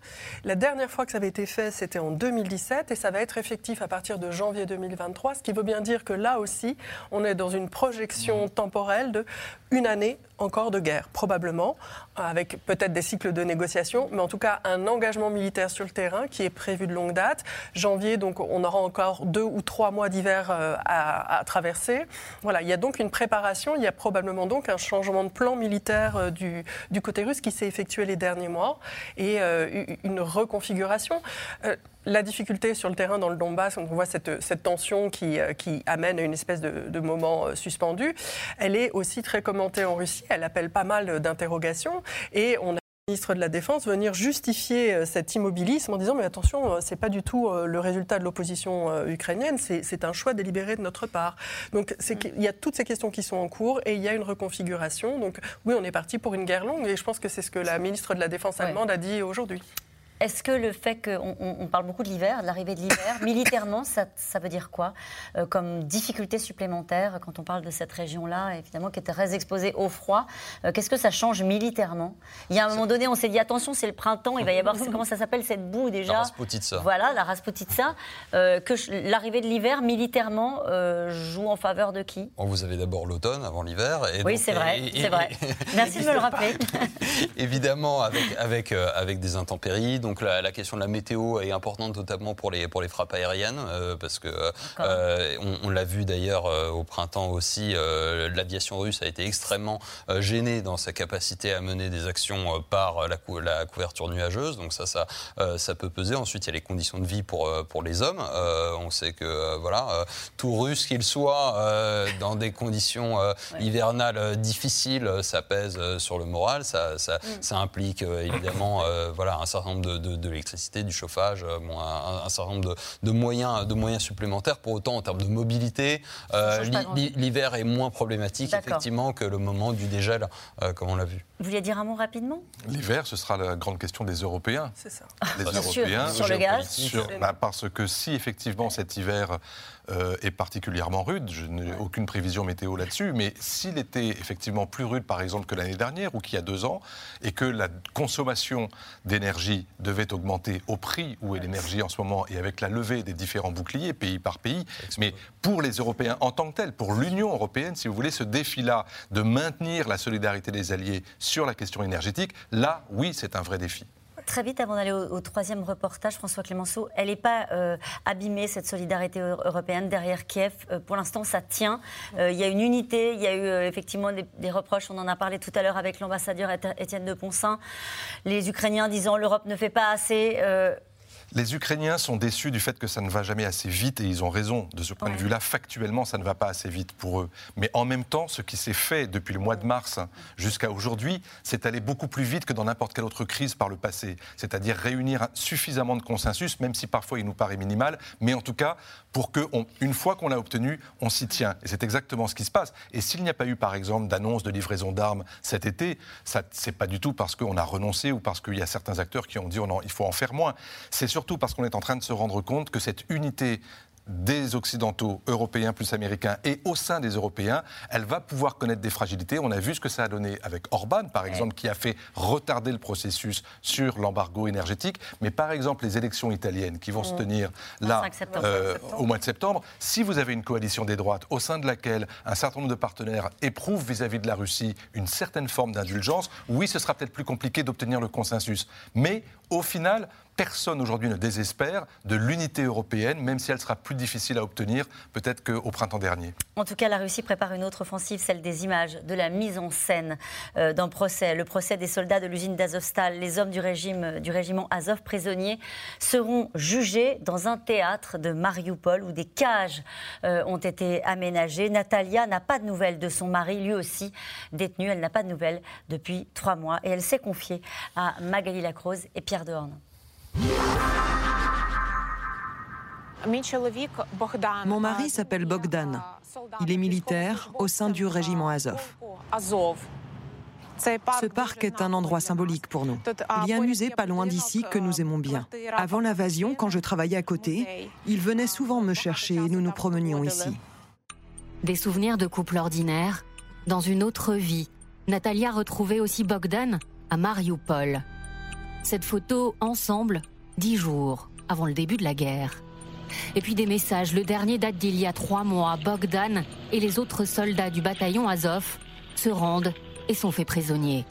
La dernière fois que ça avait été fait, c'était en 2017, et ça va être effectif à partir de janvier 2023, ce qui veut bien dire que là aussi, on est dans une projection temporelle de une année encore de guerre, probablement, avec peut-être des cycles de négociation, mais en tout cas un engagement militaire sur le terrain qui est prévu de longue date. Janvier, donc on aura encore deux ou trois mois d'hiver euh, à, à, traverser. Voilà, il y a donc une préparation, il y a probablement donc un changement de plan militaire euh, du, du côté russe qui s'est effectué les derniers mois et euh, une reconfiguration. La difficulté sur le terrain dans le Donbass, on voit cette, cette tension qui, qui, amène à une espèce de, de, moment suspendu, elle est aussi très commentée en Russie, elle appelle pas mal d'interrogations. Et on a ministre de la Défense venir justifier euh, cet immobilisme en disant mais attention, euh, c'est pas du tout euh, le résultat de l'opposition ukrainienne, c'est un choix délibéré de notre part. Donc il y a toutes ces questions qui sont en cours et il y a une reconfiguration. Donc oui, on est parti pour une guerre longue et je pense que c'est ce que la ministre de la Défense allemande a dit aujourd'hui. Est-ce que le fait qu'on on parle beaucoup de l'hiver, de l'arrivée de l'hiver, [laughs] militairement, ça, ça, veut dire quoi euh, comme difficulté supplémentaire quand on parle de cette région-là, évidemment, qui était très exposée au froid euh, Qu'est-ce que ça change militairement? Il y a un moment donné, on s'est dit attention, c'est le printemps, il va y avoir, [laughs] comment ça s'appelle cette boue déjà? La Rasputitsa. Voilà, la Rasputitsa. Euh, que l'arrivée de l'hiver, militairement, joue en faveur de qui? Vous avez d'abord l'automne avant l'hiver. Oui, c'est vrai, c'est vrai. Merci de me le [laughs] rappeler. Évidemment, avec, avec, avec des intempéries. Donc la, question de la météo est importante, notamment pour les, pour les frappes aériennes, euh, parce que euh, on, l'a vu d'ailleurs euh, au printemps aussi, l'aviation russe a été extrêmement gênée dans sa capacité à mener des actions par la, la, couverture nuageuse. Donc ça, ça, ça peut peser. Ensuite, il y a les conditions de vie pour, pour les hommes. on sait que voilà, tout russe qu'il soit, dans des conditions [laughs] hivernales difficiles, ça pèse sur le moral. Ça, ça, mm. ça implique évidemment voilà, un certain nombre de de, l'électricité, du chauffage, euh, un, certain nombre de, moyens, de moyens supplémentaires. Pour autant, en termes de mobilité, euh, l'hiver est moins problématique, effectivement, que le moment du dégel, euh, comme on l'a vu. Vous vouliez dire un mot rapidement? L'hiver, ce sera la grande question des Européens. C'est ça. Les Européens. Sur, le gaz bah, Parce que si, effectivement, cet hiver euh, est particulièrement rude. Je n'ai aucune prévision météo là-dessus, mais s'il était effectivement plus rude, par exemple, que l'année dernière ou qu'il y a deux ans, et que la consommation d'énergie devait augmenter au prix où est l'énergie en ce moment et avec la levée des différents boucliers pays par pays, mais pour les Européens en tant que tels, pour l'Union européenne, si vous voulez, ce défi-là de maintenir la solidarité des alliés sur la question énergétique, là, oui, c'est un vrai défi. Très vite, avant d'aller au, troisième reportage, François Clémenceau, elle n'est pas euh, abîmée, cette solidarité européenne derrière Kiev. Euh, pour l'instant, ça tient. Euh, il y a une unité, il y a eu effectivement des, reproches, on en a parlé tout à l'heure avec l'ambassadeur Étienne de Poncin. Les Ukrainiens disant l'Europe ne fait pas assez Les Ukrainiens sont déçus du fait que ça ne va jamais assez vite et ils ont raison de ce point de vue-là. Factuellement, ça ne va pas assez vite pour eux. Mais en même temps, ce qui s'est fait depuis le mois de mars jusqu'à aujourd'hui, c'est aller beaucoup plus vite que dans n'importe quelle autre crise par le passé. C'est-à-dire réunir suffisamment de consensus, même si parfois il nous paraît minimal, mais en tout cas pour que, une fois qu'on l'a obtenu, on s'y tient. Et c'est exactement ce qui se passe. Et s'il n'y a pas eu, par exemple, d'annonce de livraison d'armes cet été, ce n'est pas du tout parce qu'on a renoncé ou parce qu'il y a certains acteurs qui ont dit oh il faut en faire moins. C'est surtout parce qu'on est en train de se rendre compte que cette unité des Occidentaux, européens plus américains, et au sein des Européens, elle va pouvoir connaître des fragilités. On a vu ce que ça a donné avec Orban, par exemple, qui a fait retarder le processus sur l'embargo énergétique. Mais par exemple, les élections italiennes qui vont se mm. tenir là euh, au mois de septembre, si vous avez une coalition des droites au sein de laquelle un certain nombre de partenaires éprouvent vis-à-vis -vis de la Russie une certaine forme d'indulgence, oui, ce sera peut-être plus compliqué d'obtenir le consensus. Mais au final, personne aujourd'hui ne désespère de l'unité européenne, même si elle sera plus difficile à obtenir peut-être qu'au printemps dernier. En tout cas, la Russie prépare une autre offensive, celle des images, de la mise en scène euh, d'un procès. Le procès des soldats de l'usine d'Azovstal, les hommes du, régime, du régiment Azov prisonniers, seront jugés dans un théâtre de Mariupol où des cages euh, ont été aménagées. Natalia n'a pas de nouvelles de son mari, lui aussi détenu. Elle n'a pas de nouvelles depuis trois mois et elle s'est confiée à Magali Lacrose et Pierre Dehorn. Mon mari s'appelle Bogdan. Il est militaire au sein du régiment Azov. Ce parc est un endroit symbolique pour nous. Il y a un musée pas loin d'ici que nous aimons bien. Avant l'invasion, quand je travaillais à côté, il venait souvent me chercher et nous nous promenions ici. Des souvenirs de couple ordinaire, dans une autre vie. Natalia retrouvait aussi Bogdan à Mariupol. Cette photo ensemble, dix jours avant le début de la guerre. Et puis des messages. Le dernier date d'il y a trois mois. Bogdan et les autres soldats du bataillon Azov se rendent et sont faits prisonniers.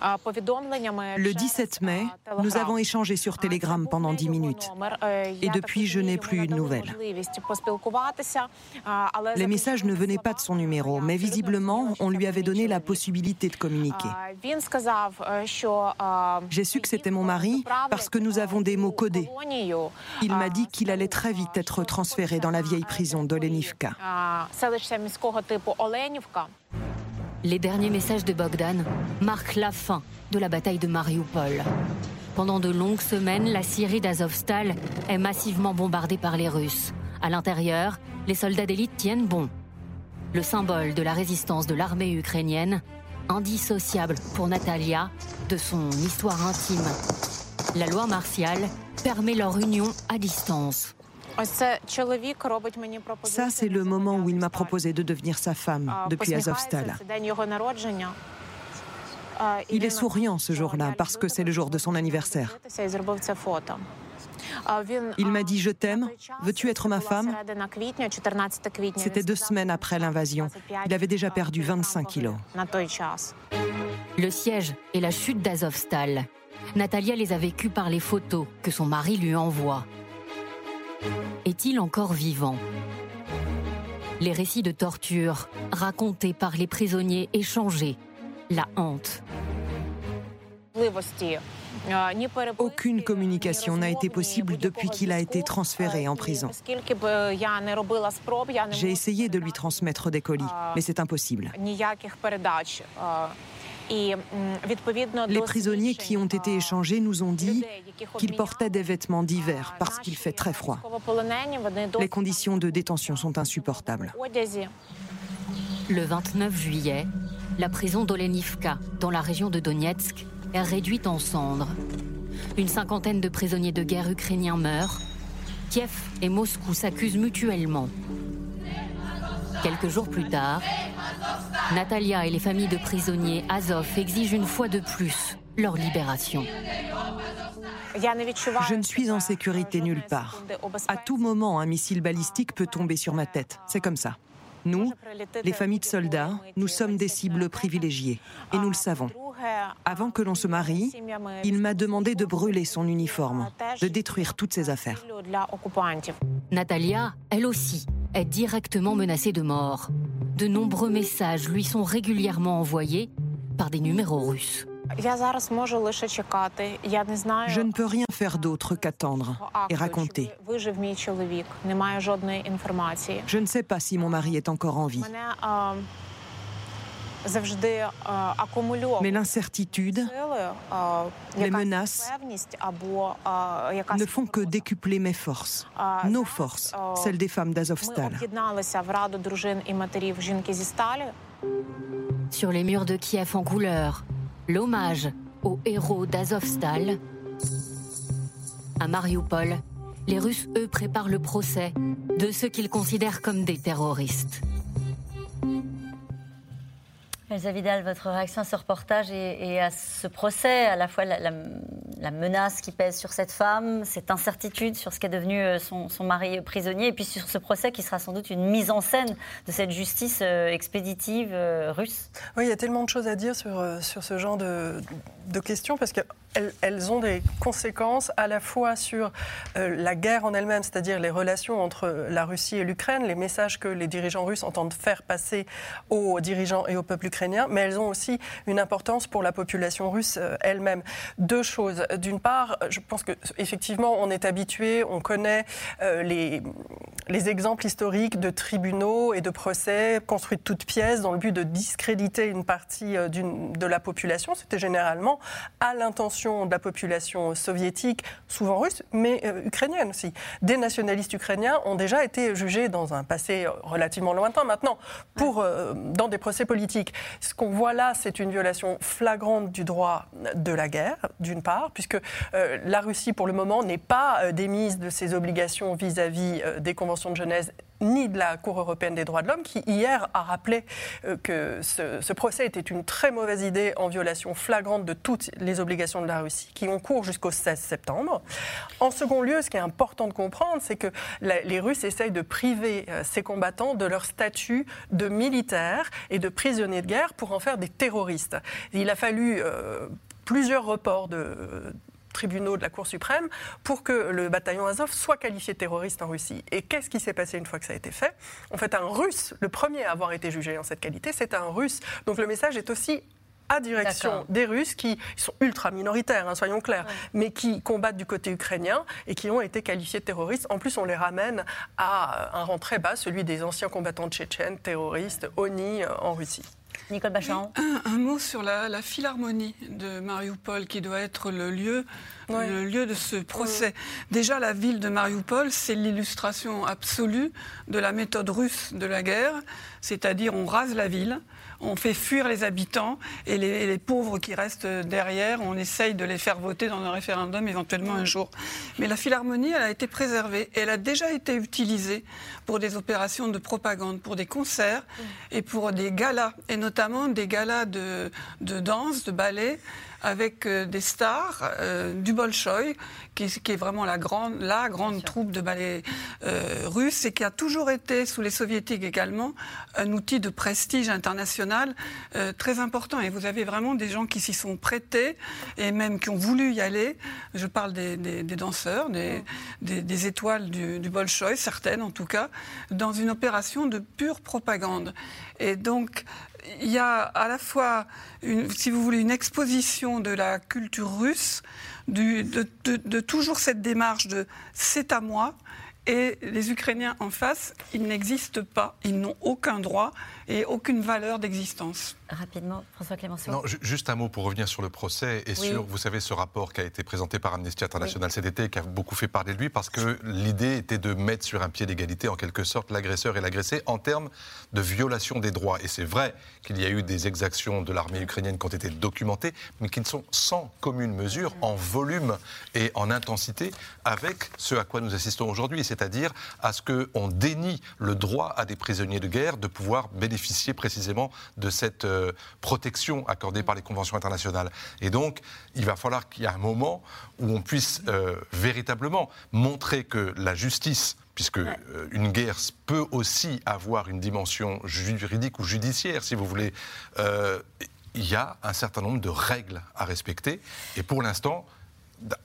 Le 17 mai, nous avons échangé sur Telegram pendant 10 minutes. Et depuis, je n'ai plus eu de nouvelles. Les messages ne venaient pas de son numéro, mais visiblement, on lui avait donné la possibilité de communiquer. J'ai su que c'était mon mari parce que nous avons des mots codés. Il m'a dit qu'il allait très vite être transféré dans la vieille prison d'Olenivka. Les derniers messages de Bogdan marquent la fin de la bataille de Mariupol. Pendant de longues semaines, la Syrie d'Azovstal est massivement bombardée par les Russes. À l'intérieur, les soldats d'élite tiennent bon. Le symbole de la résistance de l'armée ukrainienne, indissociable pour Natalia de son histoire intime. La loi martiale permet leur union à distance. Ça, c'est le moment où il m'a proposé de devenir sa femme depuis Azovstal. Il est souriant ce jour-là parce que c'est le jour de son anniversaire. Il m'a dit Je t'aime, veux-tu être ma femme? C'était deux semaines après l'invasion. Il avait déjà perdu 25 kilos. Le siège et la chute d'Azovstal. Natalia les a vécues par les photos que son mari lui envoie. Est-il encore vivant? Les récits de torture racontés par les prisonniers échangés, la honte. Aucune communication n'a été possible depuis qu'il a été transféré en prison. J'ai essayé de lui transmettre des colis, mais c'est impossible. Les prisonniers qui ont été échangés nous ont dit qu'ils portaient des vêtements d'hiver parce qu'il fait très froid. Les conditions de détention sont insupportables. Le 29 juillet, la prison d'Olenivka, dans la région de Donetsk, est réduite en cendres. Une cinquantaine de prisonniers de guerre ukrainiens meurent. Kiev et Moscou s'accusent mutuellement. Quelques jours plus tard, Natalia et les familles de prisonniers Azov exigent une fois de plus leur libération. Je ne suis en sécurité nulle part. À tout moment, un missile balistique peut tomber sur ma tête. C'est comme ça. Nous, les familles de soldats, nous sommes des cibles privilégiées. Et nous le savons. Avant que l'on se marie, il m'a demandé de brûler son uniforme, de détruire toutes ses affaires. Natalia, elle aussi, est directement menacée de mort. De nombreux messages lui sont régulièrement envoyés par des numéros russes. Je ne peux rien faire d'autre qu'attendre et raconter. Je ne sais pas si mon mari est encore en vie. Mais l'incertitude, les menaces ne font que décupler mes forces, nos forces, celles des femmes d'Azovstal. Sur les murs de Kiev en couleur, l'hommage aux héros d'Azovstal. À Mariupol, les Russes, eux, préparent le procès de ceux qu'ils considèrent comme des terroristes. Elsa Vidal, votre réaction à ce reportage et, à ce procès, à la fois la, menace qui pèse sur cette femme, cette incertitude sur ce qu'est devenu euh, son, mari prisonnier, et puis sur ce procès qui sera sans doute une mise en scène de cette justice euh, expéditive euh, russe. Oui, il y a tellement de choses à dire sur, sur ce genre de, questions, parce que elles, ont des conséquences à la fois sur la guerre en elle-même, c'est-à-dire les relations entre la Russie et l'Ukraine, les messages que les dirigeants russes entendent faire passer aux dirigeants et au peuple ukrainien, mais elles ont aussi une importance pour la population russe elle-même. Deux choses. D'une part, je pense qu'effectivement, on est habitué, on connaît euh, les, les exemples historiques de tribunaux et de procès construits de toutes pièces dans le but de discréditer une partie de la population. C'était généralement à l'intention de la population soviétique, souvent russe, mais euh, ukrainienne aussi. Des nationalistes ukrainiens ont déjà été jugés dans un passé relativement lointain maintenant, pour, euh, dans des procès politiques. Ce qu'on voit là, c'est une violation flagrante du droit de la guerre, d'une part, puisque euh, la Russie, pour le moment, n'est pas démise de ses obligations vis-à-vis des conventions de Genève ni de la Cour européenne des droits de l'homme, qui hier a rappelé euh, que ce, procès était une très mauvaise idée en violation flagrante de toutes les obligations de la Russie, qui ont cours jusqu'au 16 septembre. En second lieu, ce qui est important de comprendre, c'est que les Russes essayent de priver euh, ces combattants de leur statut de militaires et de prisonniers de guerre pour en faire des terroristes. Il a fallu euh, plusieurs reports de, tribunaux de la Cour suprême pour que le bataillon Azov soit qualifié de terroriste en Russie. Et qu'est-ce qui s'est passé une fois que ça a été fait? En fait, un Russe, le premier à avoir été jugé en cette qualité, c'est un Russe. Donc le message est aussi à direction des Russes qui sont ultra minoritaires, hein, soyons clairs, mais qui combattent du côté ukrainien et qui ont été qualifiés de terroristes. En plus, on les ramène à un rang très bas, celui des anciens combattants tchétchènes, terroristes, ONI euh, en Russie. Nicole Bachan. Un, mot sur la, philharmonie de Mariupol qui doit être le lieu, le lieu de ce procès. Déjà, la ville de Mariupol, c'est l'illustration absolue de la méthode russe de la guerre, c'est-à-dire on rase la ville, on fait fuir les habitants et les, pauvres qui restent derrière, on essaye de les faire voter dans un référendum éventuellement un jour. Mais la Philharmonie, elle a été préservée. Et elle a déjà été utilisée pour des opérations de propagande, pour des concerts et pour des galas, et notamment des galas de, de danse, de ballet avec euh, des stars euh, du Bolchoï, qui, est vraiment la grande, la grande troupe de ballet euh, russe et qui a toujours été, sous les soviétiques également, un outil de prestige international très important. Et vous avez vraiment des gens qui s'y sont prêtés et même qui ont voulu y aller. Je parle des, danseurs, des, des, étoiles du, du Bolchoï, certaines en tout cas, dans une opération de pure propagande. Et donc, il y a à la fois, si vous voulez, une exposition de la culture russe, de, toujours cette démarche de c'est à moi, et les Ukrainiens en face, ils n'existent pas, ils n'ont aucun droit et aucune valeur d'existence. Rapidement, François Clémenceau. Non, juste un mot pour revenir sur le procès et sur, vous savez, ce rapport qui a été présenté par Amnesty International cet été, qui a beaucoup fait parler de lui, parce que l'idée était de mettre sur un pied d'égalité, en quelque sorte, l'agresseur et l'agressé en termes de violation des droits. Et c'est vrai qu'il y a eu des exactions de l'armée ukrainienne qui ont été documentées, mais qui ne sont sans commune mesure en volume et en intensité avec ce à quoi nous assistons aujourd'hui, c'est-à-dire à ce qu'on dénie le droit à des prisonniers de guerre de pouvoir bénéficier précisément de cette euh, protection accordée par les conventions internationales. Et donc, il va falloir qu'il y ait un moment où on puisse euh, véritablement montrer que la justice puisque euh, une guerre peut aussi avoir une dimension juridique ou judiciaire, si vous voulez. il y a un certain nombre de règles à respecter. Et pour l'instant,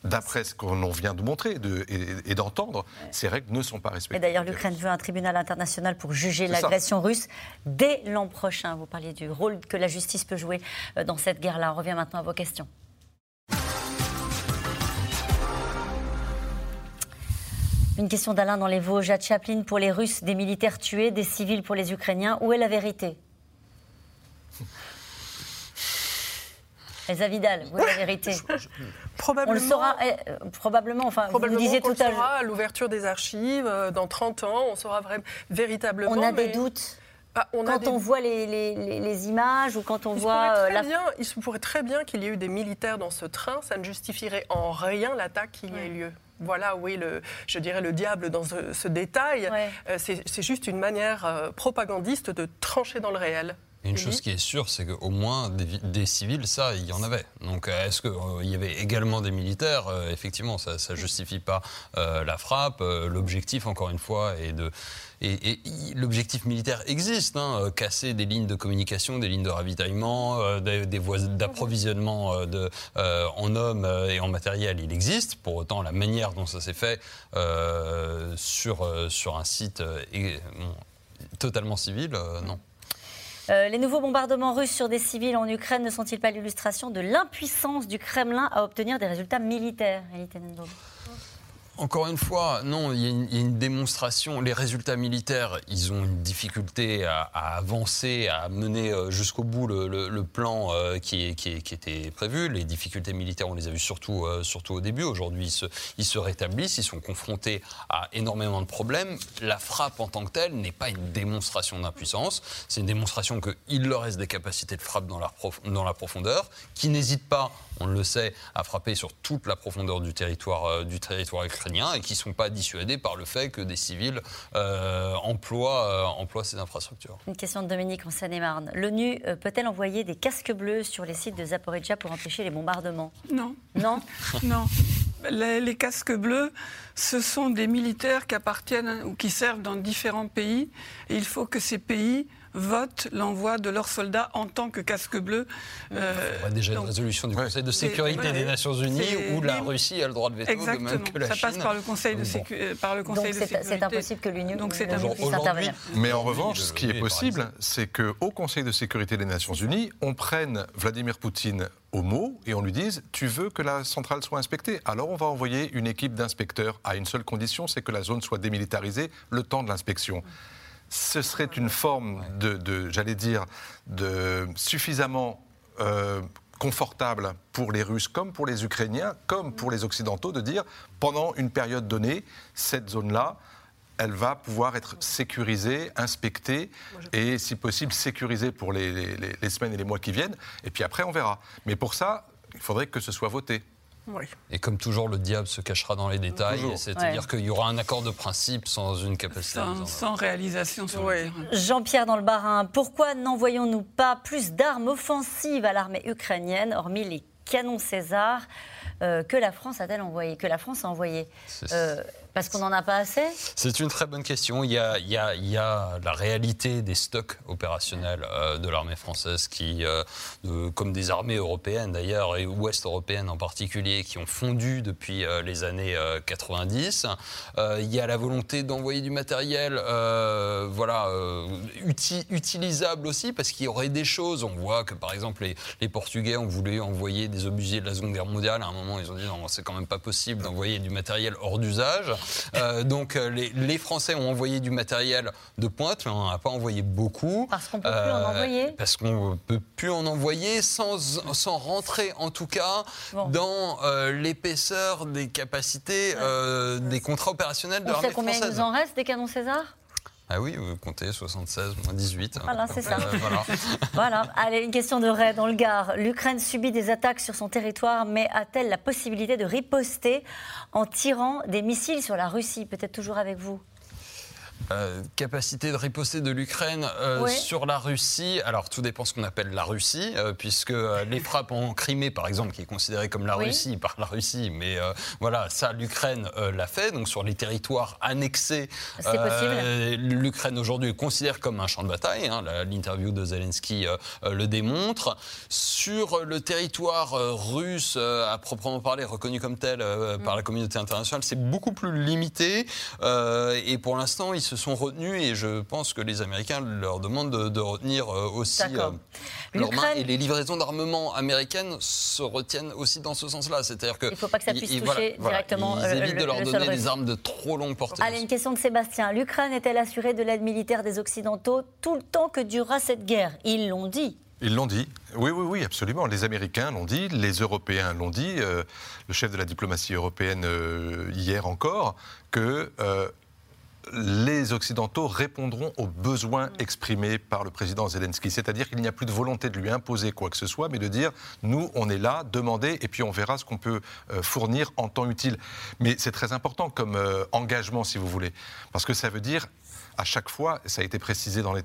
d'après ce qu'on vient de montrer de, et, d'entendre, ces règles ne sont pas respectées. Et d'ailleurs, l'Ukraine veut un tribunal international pour juger l'agression russe dès l'an prochain. Vous parliez du rôle que la justice peut jouer euh, dans cette guerre-là. On revient maintenant à vos questions. Une question d'Alain dans les Vosges. À Chaplin, pour les Russes, des militaires tués, des civils pour les Ukrainiens. Où est la vérité? [laughs] Les Vidal, où est la vérité Probablement. On le saura, eh, probablement, enfin, vous disiez tout à l'heure. à l'ouverture des archives, euh, dans 30 ans, on saura vraiment, véritablement. On a des doutes bah, quand on voit les, images ou quand on il voit. Euh, la... bien, il se pourrait très bien qu'il y ait eu des militaires dans ce train. Ça ne justifierait en rien l'attaque qui y ait lieu. Voilà, oui, le, je dirais le diable dans ce, détail. Euh, c'est juste une manière propagandiste de trancher dans le réel. Une chose qui est sûre, c'est qu'au moins des, civils, ça, il y en avait. Donc, euh, est-ce qu'il y avait également des militaires? Effectivement, ça ne justifie pas la frappe. L'objectif, encore une fois, est de et, l'objectif militaire existe, hein, euh, casser des lignes de communication, des lignes de ravitaillement, euh, des, voies d'approvisionnement euh, en hommes et en matériel, il existe. Pour autant, la manière dont ça s'est fait sur, sur un site totalement civil, non. Les nouveaux bombardements russes sur des civils en Ukraine ne sont-ils pas l'illustration de l'impuissance du Kremlin à obtenir des résultats militaires encore une fois, non, il y, a une, démonstration. Les résultats militaires, ils ont une difficulté à, avancer, à mener euh, jusqu'au bout le, plan euh, qui, était prévu. Les difficultés militaires, on les a vues surtout, euh, surtout au début. Aujourd'hui, ils se, ils se rétablissent, ils sont confrontés à énormément de problèmes. La frappe en tant que telle n'est pas une démonstration d'impuissance. C'est une démonstration qu'il leur reste des capacités de frappe dans la, dans la profondeur, qui n'hésitent pas on le sait, à frapper sur toute la profondeur du territoire, du territoire ukrainien et qui ne sont pas dissuadés par le fait que des civils euh, emploient, euh, emploient, ces infrastructures. Une question de Dominique en Seine-et-Marne. L'ONU euh, peut-elle envoyer des casques bleus sur les sites de Zaporizhia pour empêcher les bombardements? Non. Non? [laughs] Non. Les, casques bleus, ce sont des militaires qui appartiennent ou qui servent dans différents pays. Et il faut que ces pays votent l'envoi de leurs soldats en tant que casque bleu. Euh, il y a déjà une résolution du Conseil de sécurité des Nations Unies où la Russie a le droit de veto, de même que la Ça passe par le Conseil de, par le conseil Donc c'est impossible que l'Union puisse intervenir. Mais en revanche, ce qui est possible, c'est qu'au Conseil de sécurité des Nations Unies, on prenne Vladimir Poutine au mot et on lui dise tu veux que la centrale soit inspectée? Alors on va envoyer une équipe d'inspecteurs à une seule condition c'est que la zone soit démilitarisée le temps de l'inspection ce serait une forme de, j'allais dire, de suffisamment euh, confortable pour les Russes comme pour les Ukrainiens, comme pour les Occidentaux, de dire pendant une période donnée, cette zone-là, elle va pouvoir être sécurisée, inspectée et, si possible, sécurisée pour les, les, semaines et les mois qui viennent. Et puis après, on verra. Mais pour ça, il faudrait que ce soit voté. Et comme toujours, le diable se cachera dans les détails, c'est-à-dire qu'il y aura un accord de principe sans une capacité. Sans, réalisation sur Jean-Pierre dans le Barin, pourquoi n'envoyons-nous pas plus d'armes offensives à l'armée ukrainienne, hormis les canons César euh, que la France a-t-elle envoyé, que la France a envoyé parce qu'on n'en a pas assez? C'est une très bonne question. Il y, a, il, y a, il y a, la réalité des stocks opérationnels euh, de l'armée française, qui, euh, comme des armées européennes d'ailleurs, et ouest européennes en particulier, qui ont fondu depuis euh, les années 90. il y a la volonté d'envoyer du matériel voilà, utilisable aussi, parce qu'il y aurait des choses. On voit que par exemple, les, les, Portugais ont voulu envoyer des obusiers de la Seconde Guerre mondiale. À un moment, ils ont dit non, c'est quand même pas possible d'envoyer du matériel hors d'usage. Euh, donc euh, les, Français ont envoyé du matériel de pointe, mais on n'en a pas envoyé beaucoup. Parce qu'on ne peut plus en euh, envoyer Parce qu'on ne peut plus en envoyer sans, sans rentrer en tout cas dans l'épaisseur des capacités des contrats opérationnels de l'armée française. combien il nous en reste des canons César? Ah oui, vous comptez 76 moins 18. Voilà, c'est ça. voilà. [laughs] voilà. Allez, une question de Ray dans le Gard. L'Ukraine subit des attaques sur son territoire, mais a-t-elle la possibilité de riposter en tirant des missiles sur la Russie? Peut-être toujours avec vous euh, capacité de riposter de l'Ukraine euh, sur la Russie. Alors tout dépend ce qu'on appelle la Russie, euh, puisque les [laughs] frappes en Crimée, par exemple, qui est considérée comme la Russie par la Russie, mais voilà, ça l'Ukraine l'a fait. Donc sur les territoires annexés, l'Ukraine aujourd'hui considère comme un champ de bataille. Hein, L'interview de Zelensky le démontre. Sur le territoire russe, à proprement parler, reconnu comme tel par la communauté internationale, c'est beaucoup plus limité. et pour l'instant, ils se sont retenus et je pense que les Américains leur demandent de, retenir euh, aussi euh, leurs mains. Et les livraisons d'armement américaines se retiennent aussi dans ce sens-là. C'est-à-dire que. Il ne faut pas que ça puisse toucher directement. Ils euh, évitent de leur donner des armes de trop longue portée. Allez, une question de Sébastien. L'Ukraine est-elle assurée de l'aide militaire des Occidentaux tout le temps que durera cette guerre? Ils l'ont dit. Ils l'ont dit. Oui, oui, oui, absolument. Les Américains l'ont dit, les Européens l'ont dit. le chef de la diplomatie européenne hier encore que les Occidentaux répondront aux besoins exprimés par le président Zelensky. C'est-à-dire qu'il n'y a plus de volonté de lui imposer quoi que ce soit, mais de dire nous, on est là, demandez, et puis on verra ce qu'on peut euh, fournir en temps utile. Mais c'est très important comme euh, engagement, si vous voulez, parce que ça veut dire à chaque fois, ça a été précisé dans les,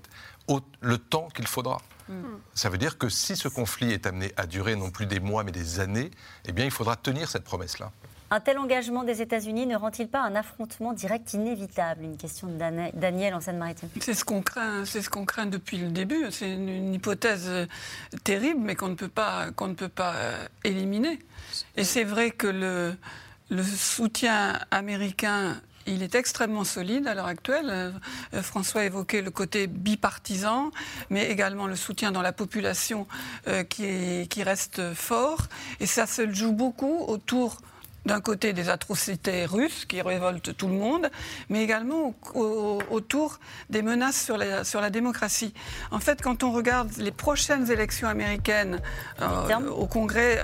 le temps qu'il faudra. Mm. Ça veut dire que si ce conflit est amené à durer non plus des mois mais des années, eh bien il faudra tenir cette promesse-là. Un tel engagement des États-Unis ne rend-il pas un affrontement direct inévitable? Une question de Daniel en Seine-Maritime. C'est ce qu'on craint, c'est ce qu'on craint depuis le début. C'est une, hypothèse euh, terrible, mais qu'on ne peut pas, qu'on ne peut pas euh, éliminer. Et c'est vrai que le, le soutien américain il est extrêmement solide à l'heure actuelle. Euh, François évoquait le côté bipartisan, mais également le soutien dans la population qui, qui reste fort. Et ça se joue beaucoup autour d'un côté des atrocités russes qui révoltent tout le monde, mais également autour des menaces sur la, sur la démocratie. En fait, quand on regarde les prochaines élections américaines euh, au Congrès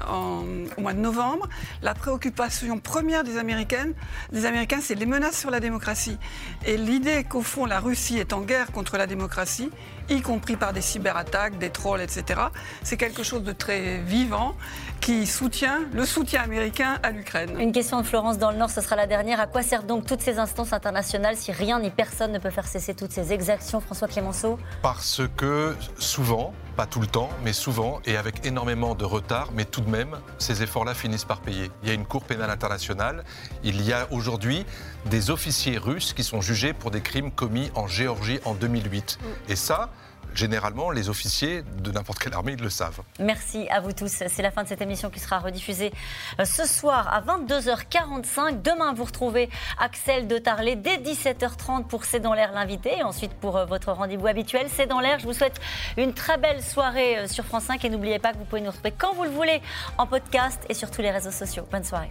au mois de novembre, la préoccupation première des Américaines, des Américains, c'est les menaces sur la démocratie. Et l'idée qu'au fond la Russie est en guerre contre la démocratie, y compris par des cyberattaques, des trolls, etc., c'est quelque chose de très vivant qui soutient le soutien américain à l'Ukraine. Une question de Florence dans le Nord, ce sera la dernière. À quoi servent donc toutes ces instances internationales si rien ni personne ne peut faire cesser toutes ces exactions, François Clémenceau Parce que souvent, pas tout le temps, mais souvent, et avec énormément de retard, mais tout de même, ces efforts-là finissent par payer. Il y a une Cour pénale internationale. Il y a aujourd'hui des officiers russes qui sont jugés pour des crimes commis en Géorgie en 2008. Et ça, généralement, les officiers de n'importe quelle armée le savent. Merci à vous tous. C'est la fin de cette émission qui sera rediffusée euh, ce soir à 22h45. Demain, vous retrouvez Axel de Tarlet dès 17h30 pour C'est dans l'air l'invité et ensuite pour euh, votre rendez-vous habituel. C'est dans l'air. Je vous souhaite une très belle soirée euh, sur France 5 et n'oubliez pas que vous pouvez nous retrouver quand vous le voulez en podcast et sur tous les réseaux sociaux. Bonne soirée.